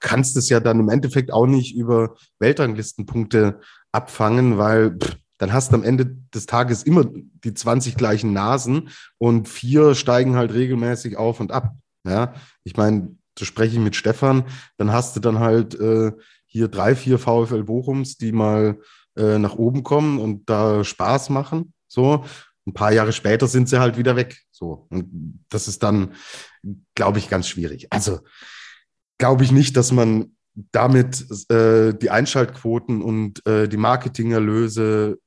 kannst es ja dann im Endeffekt auch nicht über Weltranglistenpunkte abfangen, weil pff, dann hast du am Ende des Tages immer die 20 gleichen Nasen und vier steigen halt regelmäßig auf und ab. Ja, ich meine, so spreche ich mit Stefan, dann hast du dann halt äh, hier drei, vier VfL Bochums, die mal äh, nach oben kommen und da Spaß machen. So, ein paar Jahre später sind sie halt wieder weg. So, und das ist dann, glaube ich, ganz schwierig. Also, glaube ich nicht, dass man damit äh, die Einschaltquoten und äh, die Marketingerlöse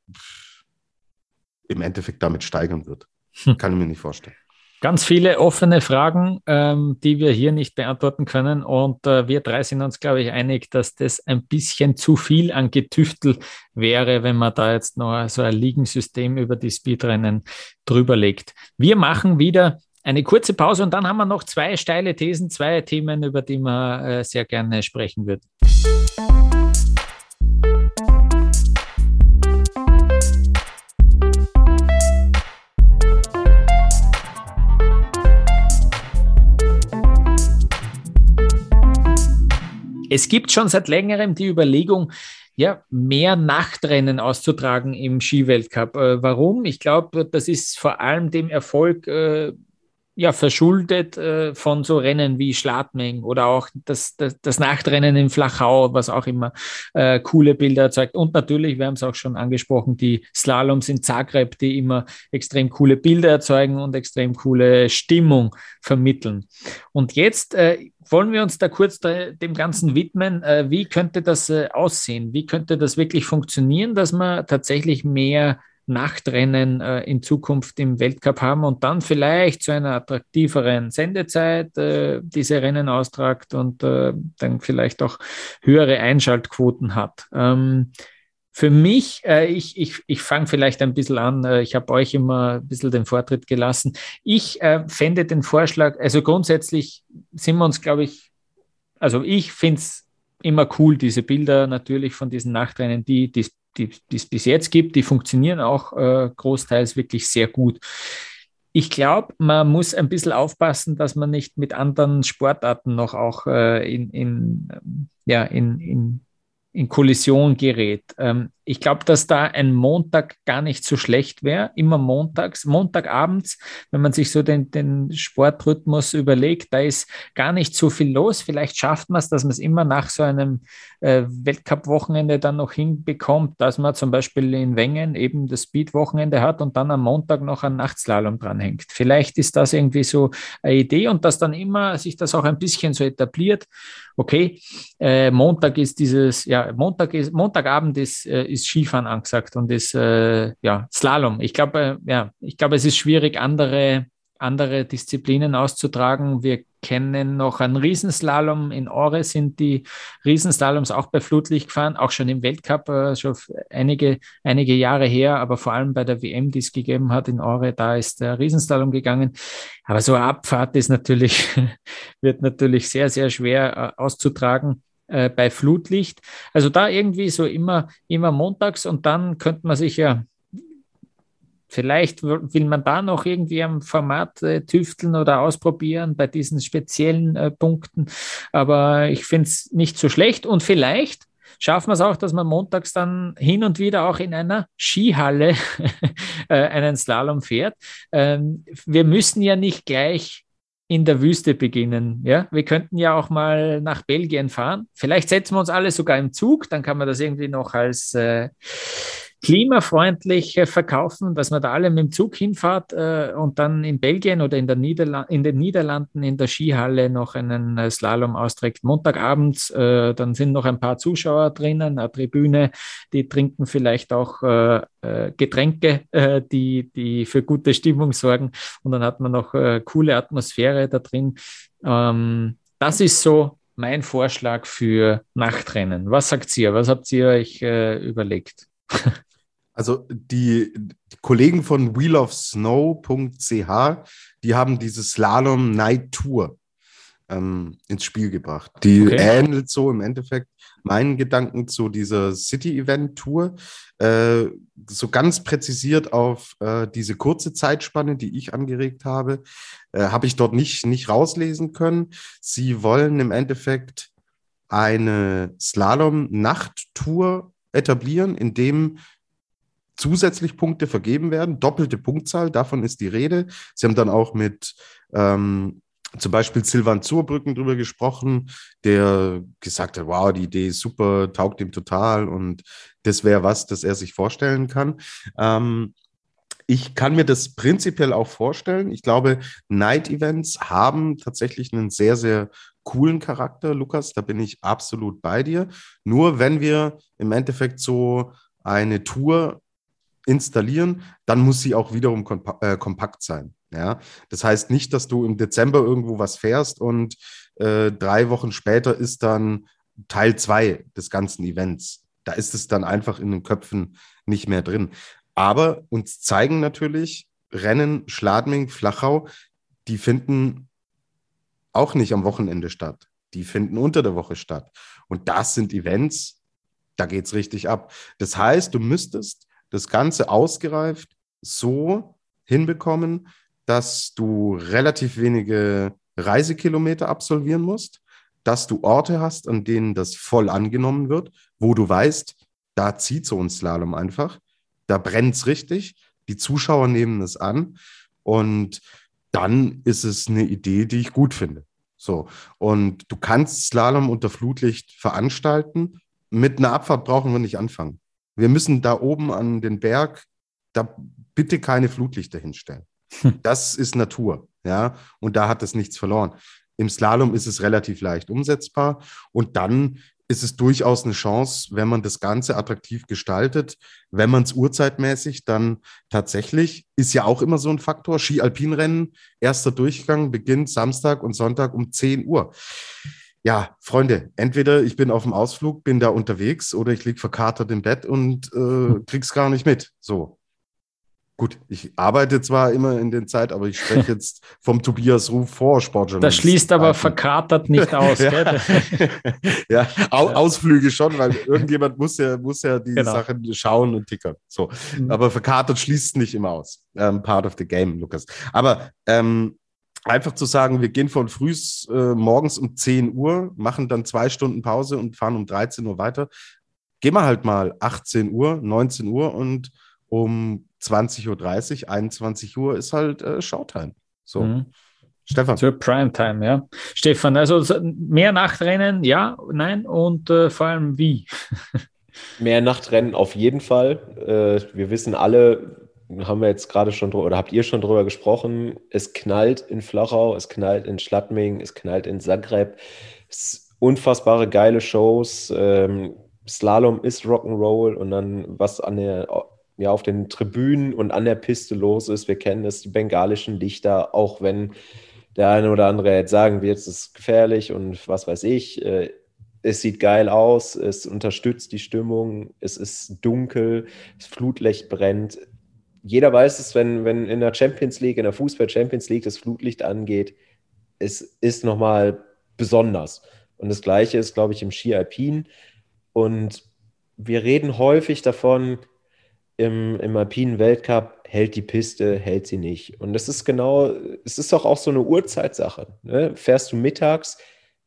im Endeffekt damit steigern wird. Hm. Kann ich mir nicht vorstellen. Ganz viele offene Fragen, ähm, die wir hier nicht beantworten können. Und äh, wir drei sind uns, glaube ich, einig, dass das ein bisschen zu viel an Getüftel wäre, wenn man da jetzt noch so ein Liegensystem über die Speedrennen drüber legt. Wir machen wieder eine kurze Pause und dann haben wir noch zwei steile Thesen, zwei Themen, über die wir äh, sehr gerne sprechen würden. Es gibt schon seit längerem die Überlegung, ja, mehr Nachtrennen auszutragen im Skiweltcup. Äh, warum? Ich glaube, das ist vor allem dem Erfolg äh, ja, verschuldet äh, von so Rennen wie Schladming oder auch das, das, das, Nachtrennen in Flachau, was auch immer äh, coole Bilder erzeugt. Und natürlich, wir haben es auch schon angesprochen, die Slaloms in Zagreb, die immer extrem coole Bilder erzeugen und extrem coole Stimmung vermitteln. Und jetzt äh, wollen wir uns da kurz da, dem Ganzen widmen. Äh, wie könnte das äh, aussehen? Wie könnte das wirklich funktionieren, dass man tatsächlich mehr Nachtrennen äh, in Zukunft im Weltcup haben und dann vielleicht zu einer attraktiveren Sendezeit äh, diese Rennen austragt und äh, dann vielleicht auch höhere Einschaltquoten hat. Ähm, für mich, äh, ich, ich, ich fange vielleicht ein bisschen an, äh, ich habe euch immer ein bisschen den Vortritt gelassen. Ich äh, fände den Vorschlag, also grundsätzlich sind wir uns, glaube ich, also ich finde es immer cool, diese Bilder natürlich von diesen Nachtrennen, die, die die es bis jetzt gibt, die funktionieren auch äh, großteils wirklich sehr gut. Ich glaube, man muss ein bisschen aufpassen, dass man nicht mit anderen Sportarten noch auch äh, in, in, ja, in, in, in Kollision gerät. Ähm, ich glaube, dass da ein Montag gar nicht so schlecht wäre, immer montags, Montagabends, wenn man sich so den, den Sportrhythmus überlegt, da ist gar nicht so viel los. Vielleicht schafft man es, dass man es immer nach so einem äh, Weltcup-Wochenende dann noch hinbekommt, dass man zum Beispiel in Wengen eben das Speed-Wochenende hat und dann am Montag noch ein Nachtslalom dranhängt. Vielleicht ist das irgendwie so eine Idee und dass dann immer sich das auch ein bisschen so etabliert. Okay, äh, Montag ist dieses, ja, Montag ist, Montagabend ist, äh, ist Skifahren angesagt und ist äh, ja Slalom. Ich glaube, äh, ja, ich glaube, es ist schwierig, andere, andere Disziplinen auszutragen. Wir kennen noch einen Riesenslalom. In Ore sind die Riesenslaloms auch bei Flutlicht gefahren, auch schon im Weltcup, äh, schon einige, einige Jahre her, aber vor allem bei der WM, die es gegeben hat in Ore, da ist der Riesenslalom gegangen. Aber so eine Abfahrt ist natürlich, wird natürlich sehr, sehr schwer äh, auszutragen. Äh, bei Flutlicht. Also da irgendwie so immer, immer montags und dann könnte man sich ja Vielleicht will man da noch irgendwie am Format äh, tüfteln oder ausprobieren bei diesen speziellen äh, Punkten. Aber ich finde es nicht so schlecht. Und vielleicht schaffen wir es auch, dass man montags dann hin und wieder auch in einer Skihalle äh, einen Slalom fährt. Ähm, wir müssen ja nicht gleich in der Wüste beginnen. Ja, wir könnten ja auch mal nach Belgien fahren. Vielleicht setzen wir uns alle sogar im Zug, dann kann man das irgendwie noch als äh, klimafreundlich verkaufen, dass man da alle mit dem Zug hinfahrt äh, und dann in Belgien oder in, in den Niederlanden in der Skihalle noch einen äh, Slalom austrägt. Montagabends, äh, dann sind noch ein paar Zuschauer drinnen, eine Tribüne, die trinken vielleicht auch Getränke, die, die für gute Stimmung sorgen und dann hat man noch coole Atmosphäre da drin. Ähm, das ist so mein Vorschlag für Nachtrennen. Was sagt ihr? Was habt ihr euch überlegt? Also die, die Kollegen von wheelofsnow.ch, die haben diese Slalom Night Tour ähm, ins Spiel gebracht. Die okay. ähnelt so im Endeffekt meinen Gedanken zu dieser City-Event-Tour. Äh, so ganz präzisiert auf äh, diese kurze Zeitspanne, die ich angeregt habe, äh, habe ich dort nicht, nicht rauslesen können. Sie wollen im Endeffekt eine Slalom-Nacht-Tour etablieren, in dem zusätzlich Punkte vergeben werden, doppelte Punktzahl, davon ist die Rede. Sie haben dann auch mit ähm, zum Beispiel Silvan Zurbrücken drüber gesprochen, der gesagt hat, wow, die Idee ist super, taugt ihm total und das wäre was, das er sich vorstellen kann. Ähm, ich kann mir das prinzipiell auch vorstellen. Ich glaube, Night Events haben tatsächlich einen sehr, sehr coolen Charakter, Lukas. Da bin ich absolut bei dir. Nur wenn wir im Endeffekt so eine Tour installieren, dann muss sie auch wiederum kompa äh, kompakt sein. Ja, das heißt nicht, dass du im Dezember irgendwo was fährst und äh, drei Wochen später ist dann Teil zwei des ganzen Events. Da ist es dann einfach in den Köpfen nicht mehr drin. Aber uns zeigen natürlich Rennen, Schladming, Flachau, die finden auch nicht am Wochenende statt. Die finden unter der Woche statt. Und das sind Events, da geht es richtig ab. Das heißt, du müsstest das Ganze ausgereift so hinbekommen, dass du relativ wenige Reisekilometer absolvieren musst, dass du Orte hast, an denen das voll angenommen wird, wo du weißt, da zieht so ein Slalom einfach, da brennt es richtig, die Zuschauer nehmen es an und dann ist es eine Idee, die ich gut finde. So. Und du kannst Slalom unter Flutlicht veranstalten. Mit einer Abfahrt brauchen wir nicht anfangen. Wir müssen da oben an den Berg da bitte keine Flutlichter hinstellen. Hm. Das ist Natur, ja, und da hat es nichts verloren. Im Slalom ist es relativ leicht umsetzbar und dann ist es durchaus eine Chance, wenn man das Ganze attraktiv gestaltet, wenn man es uhrzeitmäßig dann tatsächlich, ist ja auch immer so ein Faktor, Ski-Alpin-Rennen, erster Durchgang beginnt Samstag und Sonntag um 10 Uhr. Ja, Freunde, entweder ich bin auf dem Ausflug, bin da unterwegs oder ich liege verkatert im Bett und äh, krieg's gar nicht mit. So. Gut, ich arbeite zwar immer in der Zeit, aber ich spreche jetzt vom Tobias Ruf vor Sportjournalist. Das schließt aber verkatert nicht aus. ja, ja Ausflüge schon, weil irgendjemand muss ja, muss ja die genau. Sachen schauen und tickern. So. Mhm. Aber verkatert schließt nicht immer aus. Ähm, part of the game, Lukas. Aber ähm, einfach zu sagen, wir gehen von früh äh, morgens um 10 Uhr, machen dann zwei Stunden Pause und fahren um 13 Uhr weiter. Gehen wir halt mal 18 Uhr, 19 Uhr und um 20.30 Uhr, 21 Uhr ist halt äh, Showtime. So. Mhm. Stefan. Zur Primetime, ja. Stefan, also mehr Nachtrennen, ja, nein und äh, vor allem wie? mehr Nachtrennen auf jeden Fall. Äh, wir wissen alle, haben wir jetzt gerade schon drüber, oder habt ihr schon drüber gesprochen, es knallt in Flachau, es knallt in Schladming, es knallt in Zagreb. Unfassbare geile Shows. Ähm, Slalom ist Rock'n'Roll und dann was an der ja auf den Tribünen und an der Piste los ist. Wir kennen das, die bengalischen Lichter, auch wenn der eine oder andere jetzt sagen wird, es ist gefährlich und was weiß ich. Äh, es sieht geil aus, es unterstützt die Stimmung, es ist dunkel, das Flutlicht brennt. Jeder weiß es, wenn, wenn in der Champions League, in der Fußball-Champions League das Flutlicht angeht, es ist nochmal besonders. Und das Gleiche ist, glaube ich, im Ski Alpin. Und wir reden häufig davon, im, im alpinen Weltcup hält die Piste, hält sie nicht. Und das ist genau, es ist doch auch so eine Uhrzeitsache. Ne? Fährst du mittags,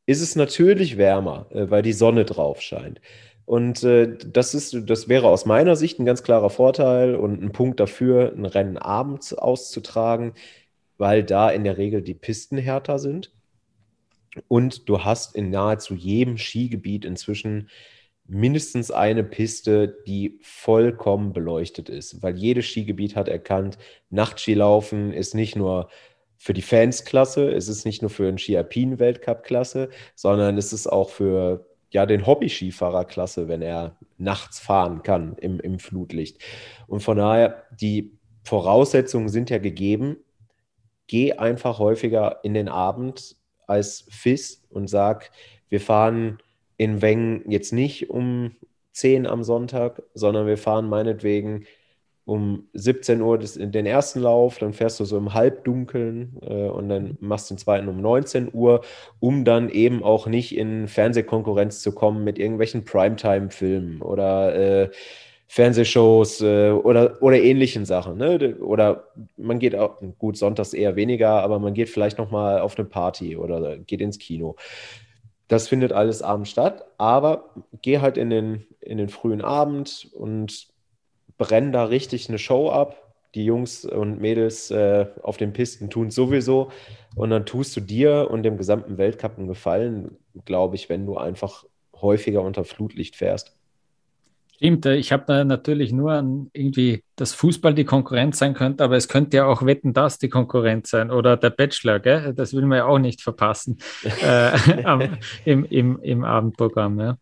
ist es natürlich wärmer, äh, weil die Sonne drauf scheint. Und äh, das ist, das wäre aus meiner Sicht ein ganz klarer Vorteil und ein Punkt dafür, ein Rennen abends auszutragen, weil da in der Regel die Pisten härter sind. Und du hast in nahezu jedem Skigebiet inzwischen mindestens eine Piste, die vollkommen beleuchtet ist, weil jedes Skigebiet hat erkannt, Nachtskilaufen ist nicht nur für die Fans klasse, es ist nicht nur für den Ski-Alpin-Weltcup klasse, sondern es ist auch für ja, den Hobby-Skifahrer klasse, wenn er nachts fahren kann im, im Flutlicht. Und von daher, die Voraussetzungen sind ja gegeben. Geh einfach häufiger in den Abend als FIS und sag, wir fahren in Wengen jetzt nicht um 10 am Sonntag, sondern wir fahren meinetwegen um 17 Uhr das, den ersten Lauf, dann fährst du so im Halbdunkeln äh, und dann machst du den zweiten um 19 Uhr, um dann eben auch nicht in Fernsehkonkurrenz zu kommen mit irgendwelchen Primetime-Filmen oder äh, Fernsehshows äh, oder, oder ähnlichen Sachen. Ne? Oder man geht auch, gut, sonntags eher weniger, aber man geht vielleicht nochmal auf eine Party oder geht ins Kino. Das findet alles abends statt, aber geh halt in den, in den frühen Abend und brenn da richtig eine Show ab. Die Jungs und Mädels äh, auf den Pisten tun es sowieso. Und dann tust du dir und dem gesamten Weltcup einen Gefallen, glaube ich, wenn du einfach häufiger unter Flutlicht fährst. Stimmt, ich habe da natürlich nur an irgendwie, dass Fußball die Konkurrenz sein könnte, aber es könnte ja auch Wetten, das die Konkurrenz sein oder der Bachelor, gell? das will man ja auch nicht verpassen äh, am, im, im, im Abendprogramm. Ja.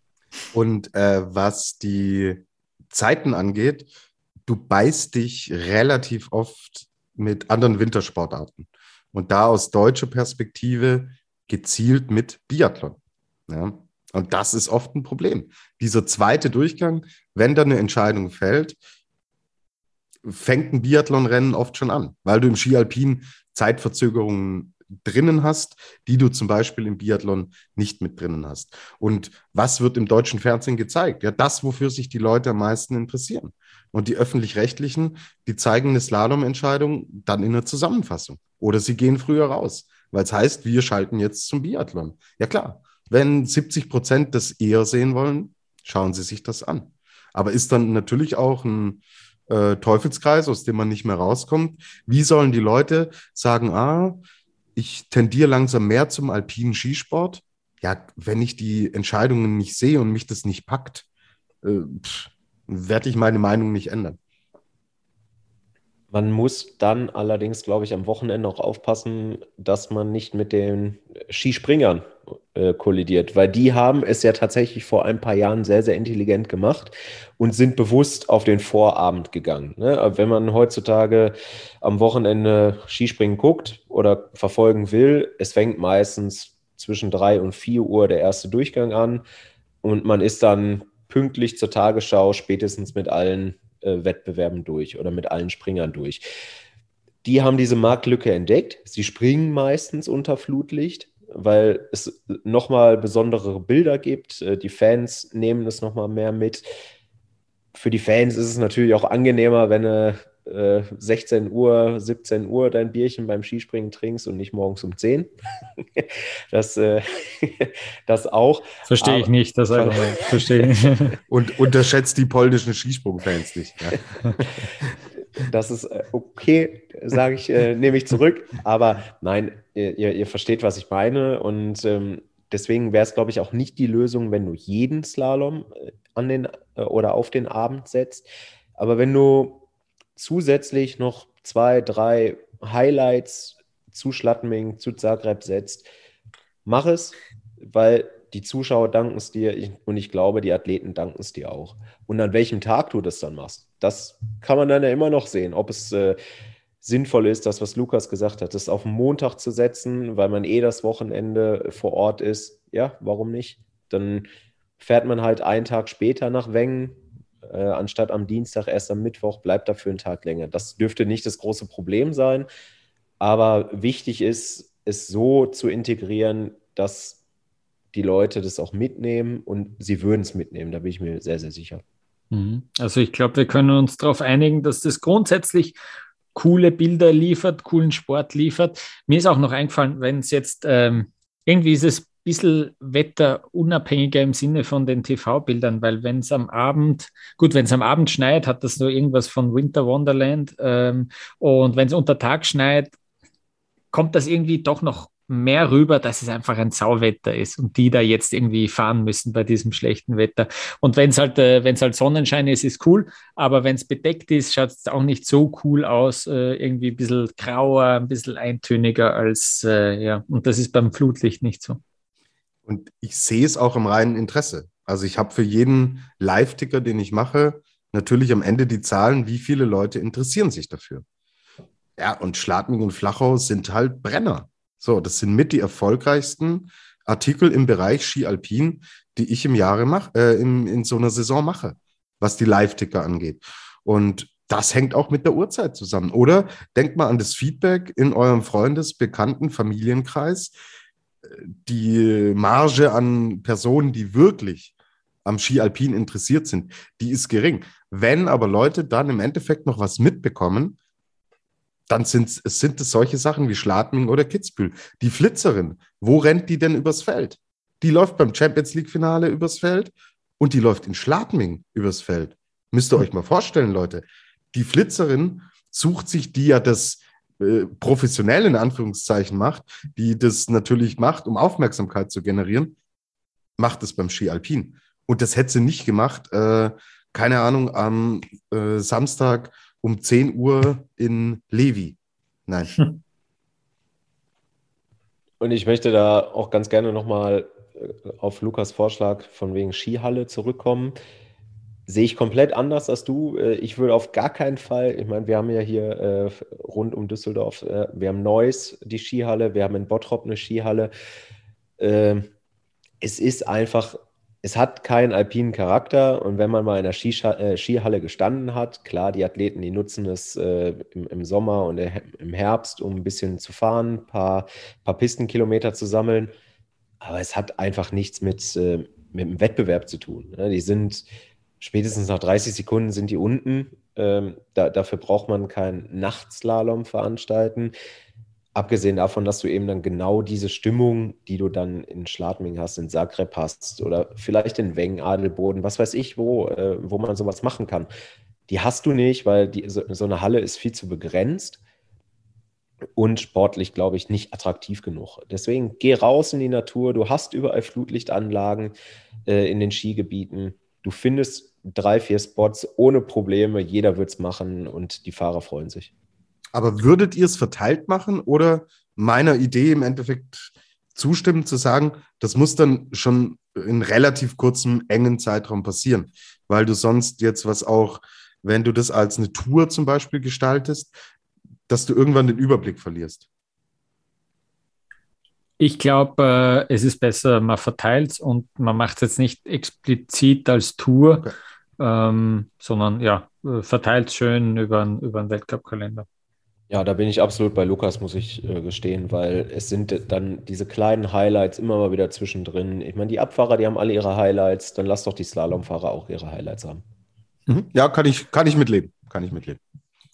Und äh, was die Zeiten angeht, du beißt dich relativ oft mit anderen Wintersportarten und da aus deutscher Perspektive gezielt mit Biathlon. Ja. Und das ist oft ein Problem. Dieser zweite Durchgang, wenn da eine Entscheidung fällt, fängt ein Biathlonrennen oft schon an, weil du im Skialpin Zeitverzögerungen drinnen hast, die du zum Beispiel im Biathlon nicht mit drinnen hast. Und was wird im deutschen Fernsehen gezeigt? Ja, das, wofür sich die Leute am meisten interessieren. Und die öffentlich-rechtlichen, die zeigen eine Slalom-Entscheidung dann in der Zusammenfassung. Oder sie gehen früher raus, weil es heißt, wir schalten jetzt zum Biathlon. Ja klar, Wenn 70 Prozent das eher sehen wollen, schauen sie sich das an. Aber ist dann natürlich auch ein äh, Teufelskreis, aus dem man nicht mehr rauskommt. Wie sollen die Leute sagen, ah, ich tendiere langsam mehr zum alpinen Skisport? Ja, wenn ich die Entscheidungen nicht sehe und mich das nicht packt, äh, werde ich meine Meinung nicht ändern. Man muss dann allerdings, glaube ich, am Wochenende auch aufpassen, dass man nicht mit den Skispringern äh, kollidiert, weil die haben es ja tatsächlich vor ein paar Jahren sehr, sehr intelligent gemacht und sind bewusst auf den Vorabend gegangen. Ne? Wenn man heutzutage am Wochenende Skispringen guckt oder verfolgen will, es fängt meistens zwischen drei und vier Uhr der erste Durchgang an und man ist dann pünktlich zur Tagesschau spätestens mit allen äh, Wettbewerben durch oder mit allen Springern durch. Die haben diese Marktlücke entdeckt. Sie springen meistens unter Flutlicht, weil es nochmal besondere Bilder gibt. Äh, die Fans nehmen das nochmal mehr mit. Für die Fans ist es natürlich auch angenehmer, wenn eine äh, 16 Uhr, 17 Uhr dein Bierchen beim Skispringen trinkst und nicht morgens um 10. das, äh, das auch. Verstehe ich nicht, das einfach mal. Verstehe Und unterschätzt die polnischen Skisprungfans nicht. Ja. Das ist äh, okay, sage ich, äh, nehme ich zurück. Aber nein, ihr, ihr versteht, was ich meine. Und ähm, deswegen wäre es, glaube ich, auch nicht die Lösung, wenn du jeden Slalom äh, an den äh, oder auf den Abend setzt. Aber wenn du zusätzlich noch zwei, drei Highlights zu Schladming, zu Zagreb setzt, mach es, weil die Zuschauer danken es dir und ich glaube, die Athleten danken es dir auch. Und an welchem Tag du das dann machst, das kann man dann ja immer noch sehen, ob es äh, sinnvoll ist, das, was Lukas gesagt hat, das auf Montag zu setzen, weil man eh das Wochenende vor Ort ist. Ja, warum nicht? Dann fährt man halt einen Tag später nach Wengen, äh, anstatt am Dienstag erst am Mittwoch, bleibt dafür einen Tag länger. Das dürfte nicht das große Problem sein, aber wichtig ist, es so zu integrieren, dass die Leute das auch mitnehmen und sie würden es mitnehmen, da bin ich mir sehr, sehr sicher. Mhm. Also ich glaube, wir können uns darauf einigen, dass das grundsätzlich coole Bilder liefert, coolen Sport liefert. Mir ist auch noch eingefallen, wenn es jetzt ähm, irgendwie ist es bisschen wetterunabhängiger im Sinne von den TV-Bildern, weil wenn es am Abend, gut, wenn es am Abend schneit, hat das nur irgendwas von Winter Wonderland ähm, und wenn es unter Tag schneit, kommt das irgendwie doch noch mehr rüber, dass es einfach ein Sauwetter ist und die da jetzt irgendwie fahren müssen bei diesem schlechten Wetter. Und wenn es halt, äh, halt Sonnenschein ist, ist cool, aber wenn es bedeckt ist, schaut es auch nicht so cool aus, äh, irgendwie ein bisschen grauer, ein bisschen eintöniger als, äh, ja, und das ist beim Flutlicht nicht so. Und ich sehe es auch im reinen Interesse. Also ich habe für jeden Live-Ticker, den ich mache, natürlich am Ende die Zahlen, wie viele Leute interessieren sich dafür. Ja, und Schladming und Flachau sind halt Brenner. So, das sind mit die erfolgreichsten Artikel im Bereich Ski Alpin, die ich im Jahre mache, äh, in, in so einer Saison mache, was die Live-Ticker angeht. Und das hängt auch mit der Uhrzeit zusammen. Oder denkt mal an das Feedback in eurem Freundes-, Bekannten-, Familienkreis die Marge an Personen, die wirklich am Ski Alpin interessiert sind, die ist gering. Wenn aber Leute dann im Endeffekt noch was mitbekommen, dann sind, sind es solche Sachen wie Schladming oder Kitzbühel. Die Flitzerin, wo rennt die denn übers Feld? Die läuft beim Champions League-Finale übers Feld und die läuft in Schladming übers Feld. Müsst ihr euch mal vorstellen, Leute. Die Flitzerin sucht sich, die ja das äh, professionell in Anführungszeichen macht, die das natürlich macht, um Aufmerksamkeit zu generieren, macht es beim Ski Alpin. Und das hätte sie nicht gemacht, äh, keine Ahnung, am äh, Samstag um 10 Uhr in Levi. Nein. Und ich möchte da auch ganz gerne nochmal äh, auf Lukas Vorschlag von wegen Skihalle zurückkommen sehe ich komplett anders als du. Äh, ich würde auf gar keinen Fall, ich meine, wir haben ja hier äh, rund um Düsseldorf, wir haben Neuss, die Skihalle, wir haben in Bottrop eine Skihalle. Äh, es ist einfach, es hat keinen alpinen Charakter und wenn man mal in der Skischa äh, Skihalle gestanden hat, klar, die Athleten, die nutzen es äh, im, im, Sommer und im Herbst, um ein bisschen zu fahren, ein paar, paar Pistenkilometer zu sammeln, aber es hat einfach nichts mit, mit dem Wettbewerb zu tun. Ne? Die sind spätestens nach 30 Sekunden sind die unten. Ähm, da, dafür braucht man keinen Nachtslalom veranstalten. Abgesehen davon, dass du eben dann genau diese Stimmung, die du dann in Schladming hast, in Zagreb hast oder vielleicht in Weng, Adelboden, was weiß ich, wo, äh, wo man sowas machen kann. Die hast du nicht, weil die, so, so eine Halle ist viel zu begrenzt und sportlich, glaube ich, nicht attraktiv genug. Deswegen geh raus in die Natur. Du hast überall Flutlichtanlagen äh, in den Skigebieten. Du findest drei, vier Spots ohne Probleme. Jeder wird es machen und die Fahrer freuen sich. Aber würdet ihr es verteilt machen oder meiner Idee im Endeffekt zustimmen, zu sagen, das muss dann schon in relativ kurzem, engen Zeitraum passieren? Weil du sonst jetzt was auch, wenn du das als eine Tour zum Beispiel gestaltest, dass du irgendwann den Überblick verlierst. Ich glaube, äh, es ist besser, man verteilt es und man macht es jetzt nicht explizit als Tour, okay. ähm, sondern ja, äh, verteilt schön über, über einen Weltcup-Kalender. Ja, da bin ich absolut bei Lukas, muss ich äh, gestehen, weil es sind dann diese kleinen Highlights immer mal wieder zwischendrin. Ich meine, die Abfahrer, die haben alle ihre Highlights, dann lass doch die Slalomfahrer auch ihre Highlights haben. Mhm. Ja, kann ich, kann ich mitleben. Kann ich mitleben.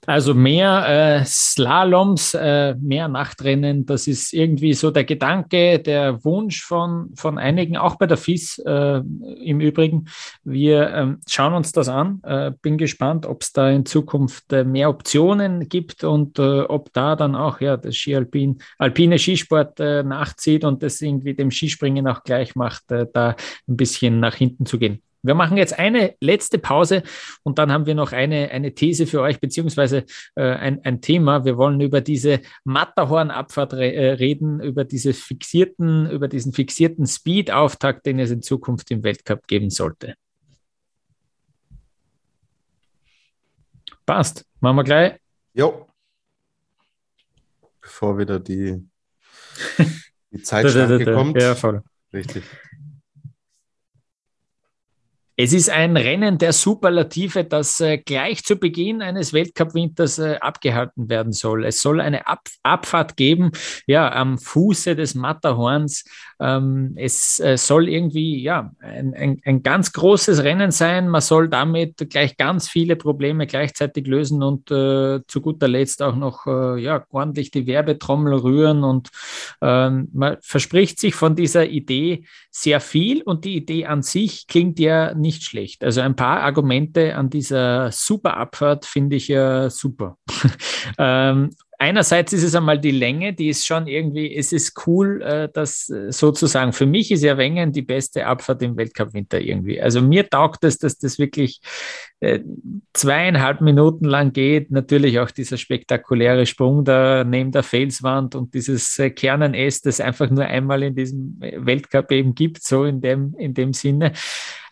Also mehr äh, Slaloms, äh, mehr Nachtrennen, das ist irgendwie so der Gedanke, der Wunsch von, von einigen, auch bei der FIS äh, im Übrigen. Wir ähm, schauen uns das an. Äh, bin gespannt, ob es da in Zukunft äh, mehr Optionen gibt und äh, ob da dann auch ja, das Skialpin, alpine Skisport nachzieht und das irgendwie dem Skispringen auch gleich macht, da ein bisschen nach hinten zu gehen. Wir machen jetzt eine letzte Pause und dann haben wir noch eine, eine These für euch, beziehungsweise äh, ein, ein Thema. Wir wollen über diese Matterhorn-Abfahrt re äh, reden, über, diese fixierten, über diesen fixierten Speed-Auftakt, den es in Zukunft im Weltcup geben sollte. Passt. Machen wir gleich. Jo. Bevor wieder die, die Zeit kommt. Ja, voll. Richtig. Es ist ein Rennen der Superlative, das äh, gleich zu Beginn eines Weltcup-Winters äh, abgehalten werden soll. Es soll eine Ab Abfahrt geben, ja, am Fuße des Matterhorns. Ähm, es äh, soll irgendwie, ja, ein, ein, ein, ganz großes Rennen sein. Man soll damit gleich ganz viele Probleme gleichzeitig lösen und äh, zu guter Letzt auch noch, äh, ja, ordentlich die Werbetrommel rühren und ähm, man verspricht sich von dieser Idee sehr viel und die Idee an sich klingt ja nicht nicht schlecht. Also ein paar Argumente an dieser super Abfahrt finde ich ja super. ähm, einerseits ist es einmal die Länge, die ist schon irgendwie, es ist cool, äh, dass äh, sozusagen für mich ist ja Wengen die beste Abfahrt im Weltcup-Winter irgendwie. Also mir taugt es, dass das wirklich äh, zweieinhalb Minuten lang geht. Natürlich auch dieser spektakuläre Sprung da neben der Felswand und dieses äh, Kernen S, das einfach nur einmal in diesem Weltcup eben gibt, so in dem, in dem Sinne.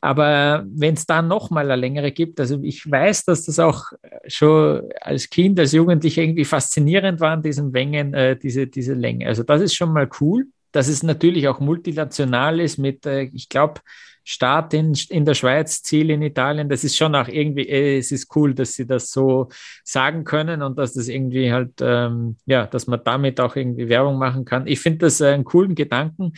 Aber wenn es dann nochmal eine längere gibt, also ich weiß, dass das auch schon als Kind, als Jugendlicher irgendwie faszinierend war, an diesen Wengen, äh, diese, diese Länge. Also das ist schon mal cool, dass es natürlich auch multinational ist mit, äh, ich glaube, Start in, in der Schweiz, Ziel in Italien. Das ist schon auch irgendwie, äh, es ist cool, dass sie das so sagen können und dass das irgendwie halt, ähm, ja, dass man damit auch irgendwie Werbung machen kann. Ich finde das einen coolen Gedanken.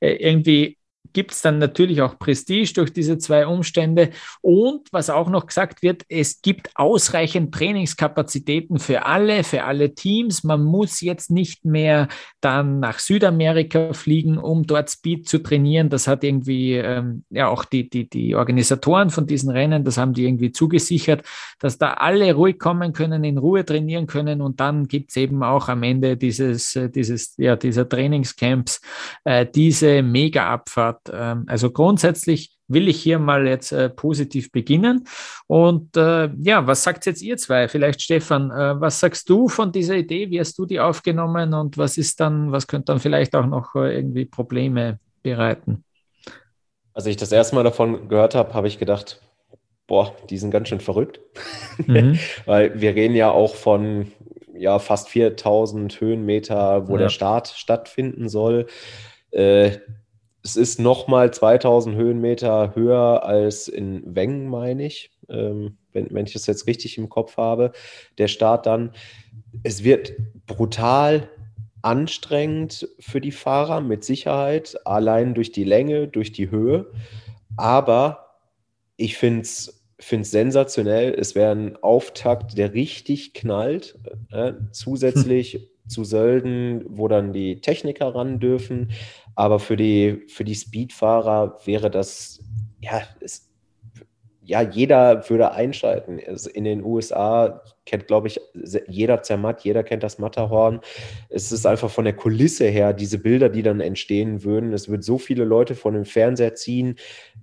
Äh, irgendwie gibt es dann natürlich auch Prestige durch diese zwei Umstände. Und was auch noch gesagt wird, es gibt ausreichend Trainingskapazitäten für alle, für alle Teams. Man muss jetzt nicht mehr dann nach Südamerika fliegen, um dort Speed zu trainieren. Das hat irgendwie ähm, ja auch die, die, die Organisatoren von diesen Rennen, das haben die irgendwie zugesichert, dass da alle ruhig kommen können, in Ruhe trainieren können. Und dann gibt es eben auch am Ende dieses, äh, dieses, ja, dieser Trainingscamps äh, diese Mega-Abfahrt ähm, also grundsätzlich will ich hier mal jetzt äh, positiv beginnen. Und äh, ja, was sagt jetzt ihr zwei? Vielleicht Stefan, äh, was sagst du von dieser Idee? Wie hast du die aufgenommen und was ist dann, was könnte dann vielleicht auch noch äh, irgendwie Probleme bereiten? Als ich das erste Mal davon gehört habe, habe ich gedacht, boah, die sind ganz schön verrückt. Mhm. Weil wir reden ja auch von ja, fast 4000 Höhenmeter, wo ja. der Start stattfinden soll. Äh, es ist nochmal 2000 Höhenmeter höher als in Wengen, meine ich, ähm, wenn, wenn ich das jetzt richtig im Kopf habe. Der Start dann. Es wird brutal anstrengend für die Fahrer, mit Sicherheit, allein durch die Länge, durch die Höhe. Aber ich finde es finde es sensationell. Es wäre ein Auftakt, der richtig knallt. Äh, zusätzlich zu Sölden, wo dann die Techniker ran dürfen. Aber für die, für die Speedfahrer wäre das, ja, es, ja, jeder würde einschalten. In den USA kennt, glaube ich, jeder Zermatt, jeder kennt das Matterhorn. Es ist einfach von der Kulisse her, diese Bilder, die dann entstehen würden. Es wird so viele Leute von dem Fernseher ziehen.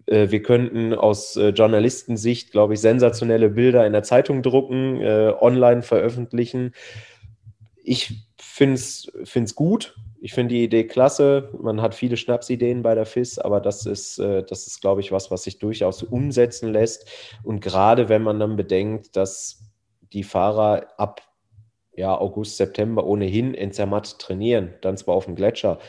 Äh, wir könnten aus äh, Journalistensicht, glaube ich, sensationelle Bilder in der Zeitung drucken, äh, online veröffentlichen. Ich finde es gut ich finde die Idee klasse. Man hat viele Schnapsideen bei der FIS, aber das ist, äh, das ist, glaube ich, was, was sich durchaus umsetzen lässt. Und gerade wenn man dann bedenkt, dass die Fahrer ab ja, August, September ohnehin in Zermatt trainieren, dann zwar auf dem Gletscher,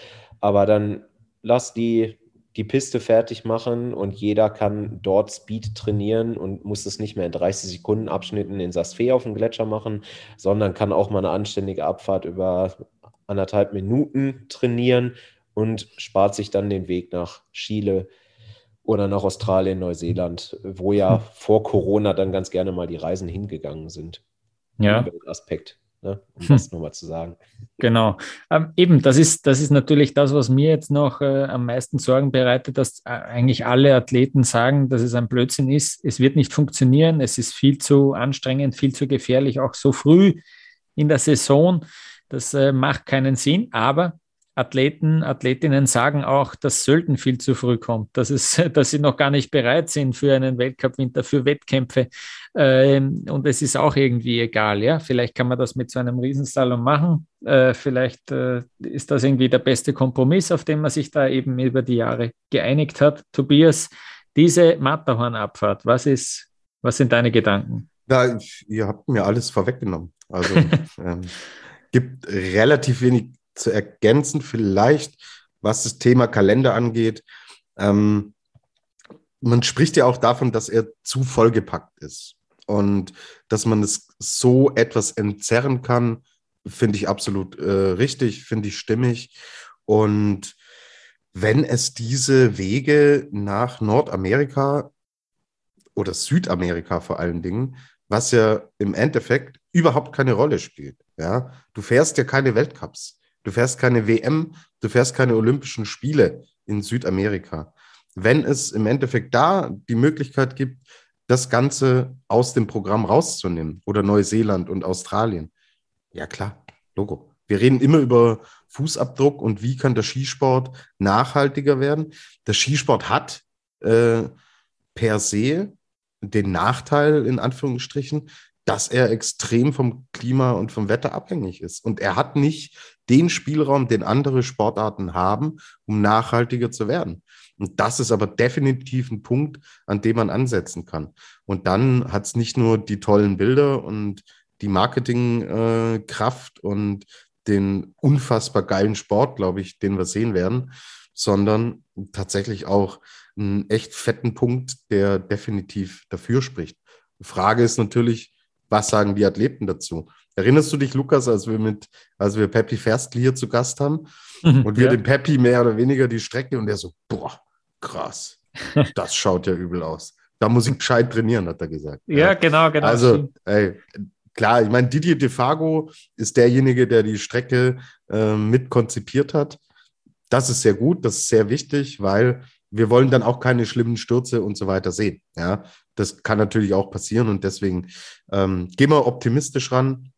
aber dann lass die die Piste fertig machen und jeder kann dort Speed trainieren und muss es nicht mehr in 30 Sekunden Abschnitten in Sasfee auf dem Gletscher machen, sondern kann auch mal eine anständige Abfahrt über anderthalb Minuten trainieren und spart sich dann den Weg nach Chile oder nach Australien, Neuseeland, wo ja hm. vor Corona dann ganz gerne mal die Reisen hingegangen sind. Ja. Aspekt, ne? um hm. das nochmal zu sagen. Genau. Ähm, eben, das ist, das ist natürlich das, was mir jetzt noch äh, am meisten Sorgen bereitet, dass äh, eigentlich alle Athleten sagen, dass es ein Blödsinn ist. Es wird nicht funktionieren. Es ist viel zu anstrengend, viel zu gefährlich, auch so früh in der Saison. Das äh, macht keinen Sinn, aber Athleten, Athletinnen sagen auch, dass Sölden viel zu früh kommt, dass, es, dass sie noch gar nicht bereit sind für einen Weltcup-Winter, für Wettkämpfe. Ähm, und es ist auch irgendwie egal. Ja? Vielleicht kann man das mit so einem Riesensalon machen. Äh, vielleicht äh, ist das irgendwie der beste Kompromiss, auf den man sich da eben über die Jahre geeinigt hat. Tobias, diese Matterhorn-Abfahrt, was, ist, was sind deine Gedanken? Ja, ihr habt mir alles vorweggenommen. Also ähm, gibt relativ wenig zu ergänzen, vielleicht was das Thema Kalender angeht. Ähm, man spricht ja auch davon, dass er zu vollgepackt ist und dass man es so etwas entzerren kann, finde ich absolut äh, richtig, finde ich stimmig. Und wenn es diese Wege nach Nordamerika oder Südamerika vor allen Dingen, was ja im Endeffekt überhaupt keine Rolle spielt. Ja, du fährst ja keine Weltcups, du fährst keine WM, du fährst keine Olympischen Spiele in Südamerika. Wenn es im Endeffekt da die Möglichkeit gibt, das Ganze aus dem Programm rauszunehmen oder Neuseeland und Australien, ja klar, Logo. Wir reden immer über Fußabdruck und wie kann der Skisport nachhaltiger werden. Der Skisport hat äh, per se den Nachteil, in Anführungsstrichen, dass er extrem vom Klima und vom Wetter abhängig ist. Und er hat nicht den Spielraum, den andere Sportarten haben, um nachhaltiger zu werden. Und das ist aber definitiv ein Punkt, an dem man ansetzen kann. Und dann hat es nicht nur die tollen Bilder und die Marketingkraft äh, und den unfassbar geilen Sport, glaube ich, den wir sehen werden, sondern tatsächlich auch einen echt fetten Punkt, der definitiv dafür spricht. Frage ist natürlich, was sagen die Athleten dazu? Erinnerst du dich, Lukas, als wir mit, als wir Peppy Ferstl hier zu Gast haben mhm, und wir ja. dem Peppy mehr oder weniger die Strecke und der so, boah, krass, das schaut ja übel aus. Da muss ich gescheit trainieren, hat er gesagt. Ja, ja. genau, genau. Also, ey, klar, ich meine, Didier DeFago ist derjenige, der die Strecke äh, mit konzipiert hat. Das ist sehr gut, das ist sehr wichtig, weil wir wollen dann auch keine schlimmen Stürze und so weiter sehen. Ja, das kann natürlich auch passieren und deswegen ähm, gehen wir optimistisch ran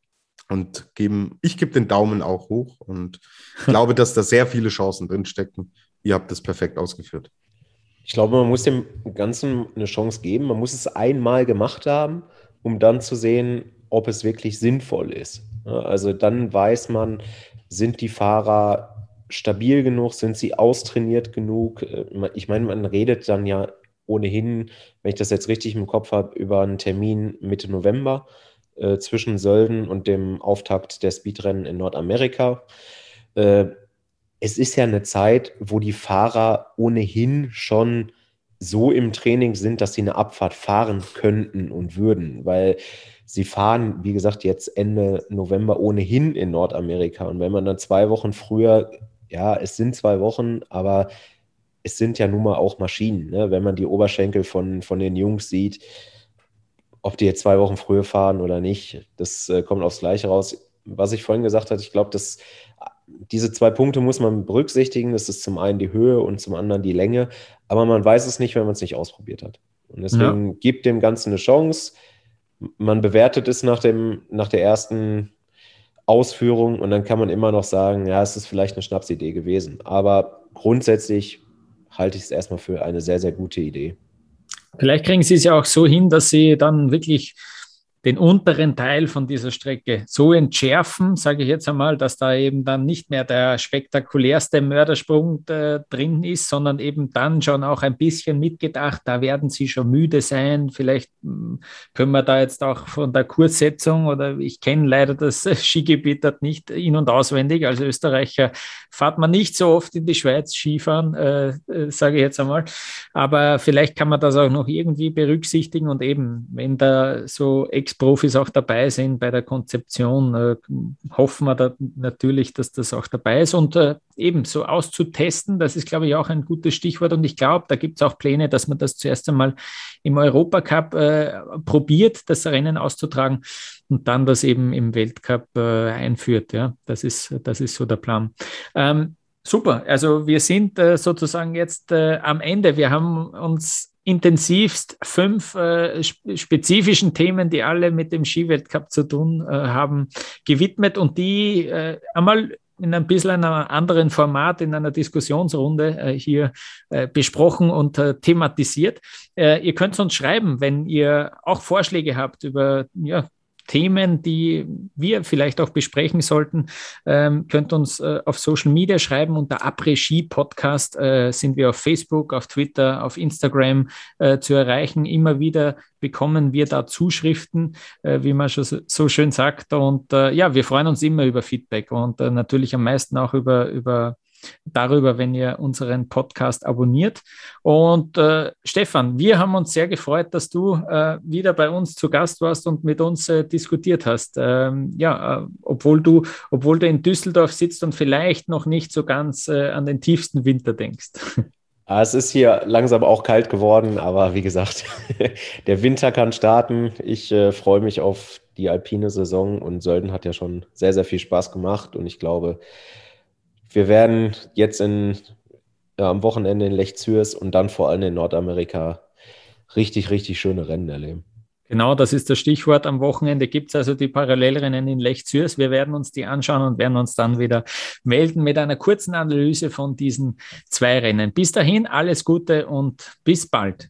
und geben, ich gebe den Daumen auch hoch und glaube, dass da sehr viele Chancen drinstecken. Ihr habt das perfekt ausgeführt. Ich glaube, man muss dem Ganzen eine Chance geben. Man muss es einmal gemacht haben, um dann zu sehen, ob es wirklich sinnvoll ist. Also dann weiß man, sind die Fahrer stabil genug? Sind sie austrainiert genug? Äh, ich meine, man redet dann ja ohnehin, wenn ich das jetzt richtig im Kopf habe, über einen Termin Mitte November äh, zwischen Sölden und dem Auftakt der Speedrennen in Nordamerika. Äh, es ist ja eine Zeit, wo die Fahrer ohnehin schon so im Training sind, dass sie eine Abfahrt fahren könnten und würden, weil sie fahren, wie gesagt, jetzt Ende November ohnehin in Nordamerika. Und wenn man dann zwei Wochen früher ja, es sind zwei Wochen, aber es sind ja nun mal auch Maschinen. Ne? Wenn man die Oberschenkel von, von den Jungs sieht, ob die jetzt zwei Wochen früher fahren oder nicht, das äh, kommt aufs Gleiche raus. was ich vorhin gesagt hatte, ich glaube, dass diese zwei Punkte muss man berücksichtigen. Das ist zum einen die Höhe und zum anderen die Länge. Aber man weiß es nicht, wenn man es nicht ausprobiert hat. Und deswegen ja. gibt dem Ganzen eine Chance. Man bewertet es nach, dem, nach der ersten Ausführung und dann kann man immer noch sagen, ja, es ist vielleicht eine Schnapsidee gewesen. Aber grundsätzlich halte ich es erstmal für eine sehr, sehr gute Idee. Vielleicht kriegen Sie es ja auch so hin, dass Sie dann wirklich den unteren Teil von dieser Strecke so entschärfen, sage ich jetzt einmal, dass da eben dann nicht mehr der spektakulärste Mördersprung äh, drin ist, sondern eben dann schon auch ein bisschen mitgedacht, da werden sie schon müde sein. Vielleicht hm, können wir da jetzt auch von der Kurssetzung oder ich kenne leider das Skigebiet dort nicht in- und auswendig. Als Österreicher fahrt man nicht so oft in die Schweiz Skifahren, äh, äh, sage ich jetzt einmal. Aber vielleicht kann man das auch noch irgendwie berücksichtigen und eben, wenn da so ex Profis auch dabei sind bei der Konzeption, äh, hoffen wir da natürlich, dass das auch dabei ist. Und äh, eben so auszutesten, das ist, glaube ich, auch ein gutes Stichwort. Und ich glaube, da gibt es auch Pläne, dass man das zuerst einmal im Europacup äh, probiert, das Rennen auszutragen und dann das eben im Weltcup äh, einführt. Ja, das ist, das ist so der Plan. Ähm, super. Also wir sind äh, sozusagen jetzt äh, am Ende. Wir haben uns intensivst fünf äh, spezifischen Themen, die alle mit dem Skiweltcup zu tun äh, haben, gewidmet und die äh, einmal in ein bisschen einem anderen Format, in einer Diskussionsrunde äh, hier äh, besprochen und äh, thematisiert. ihr könnt uns schreiben, wenn ihr auch Vorschläge habt über ja, Themen, die wir vielleicht auch besprechen sollten, ähm, könnt uns äh, auf Social Media schreiben. Unter Après-Ski Podcast äh, sind wir auf Facebook, auf Twitter, auf Instagram äh, zu erreichen. Immer wieder bekommen wir da Zuschriften, äh, wie man schon so, schön sagt. Und äh, ja, wir freuen uns immer über Feedback und äh, natürlich am meisten auch über, über darüber, wenn ihr unseren Podcast abonniert. Und äh, Stefan, wir haben uns sehr gefreut, dass du äh, wieder bei uns zu Gast warst und mit uns äh, diskutiert hast. Ähm, ja, äh, obwohl du, obwohl du in Düsseldorf sitzt und vielleicht noch nicht so ganz äh, an den tiefsten Winter denkst. Ah, es ist hier langsam auch kalt geworden, aber wie gesagt, der Winter kann starten. Ich äh, freue mich auf die alpine Saison und Sölden hat ja schon sehr, sehr viel Spaß gemacht und ich glaube, wir werden jetzt in, ja, am Wochenende in Lech Zürs und dann vor allem in Nordamerika richtig, richtig schöne Rennen erleben. Genau, das ist das Stichwort. Am Wochenende gibt es also die Parallelrennen in Lech Zürs. Wir werden uns die anschauen und werden uns dann wieder melden mit einer kurzen Analyse von diesen zwei Rennen. Bis dahin, alles Gute und bis bald.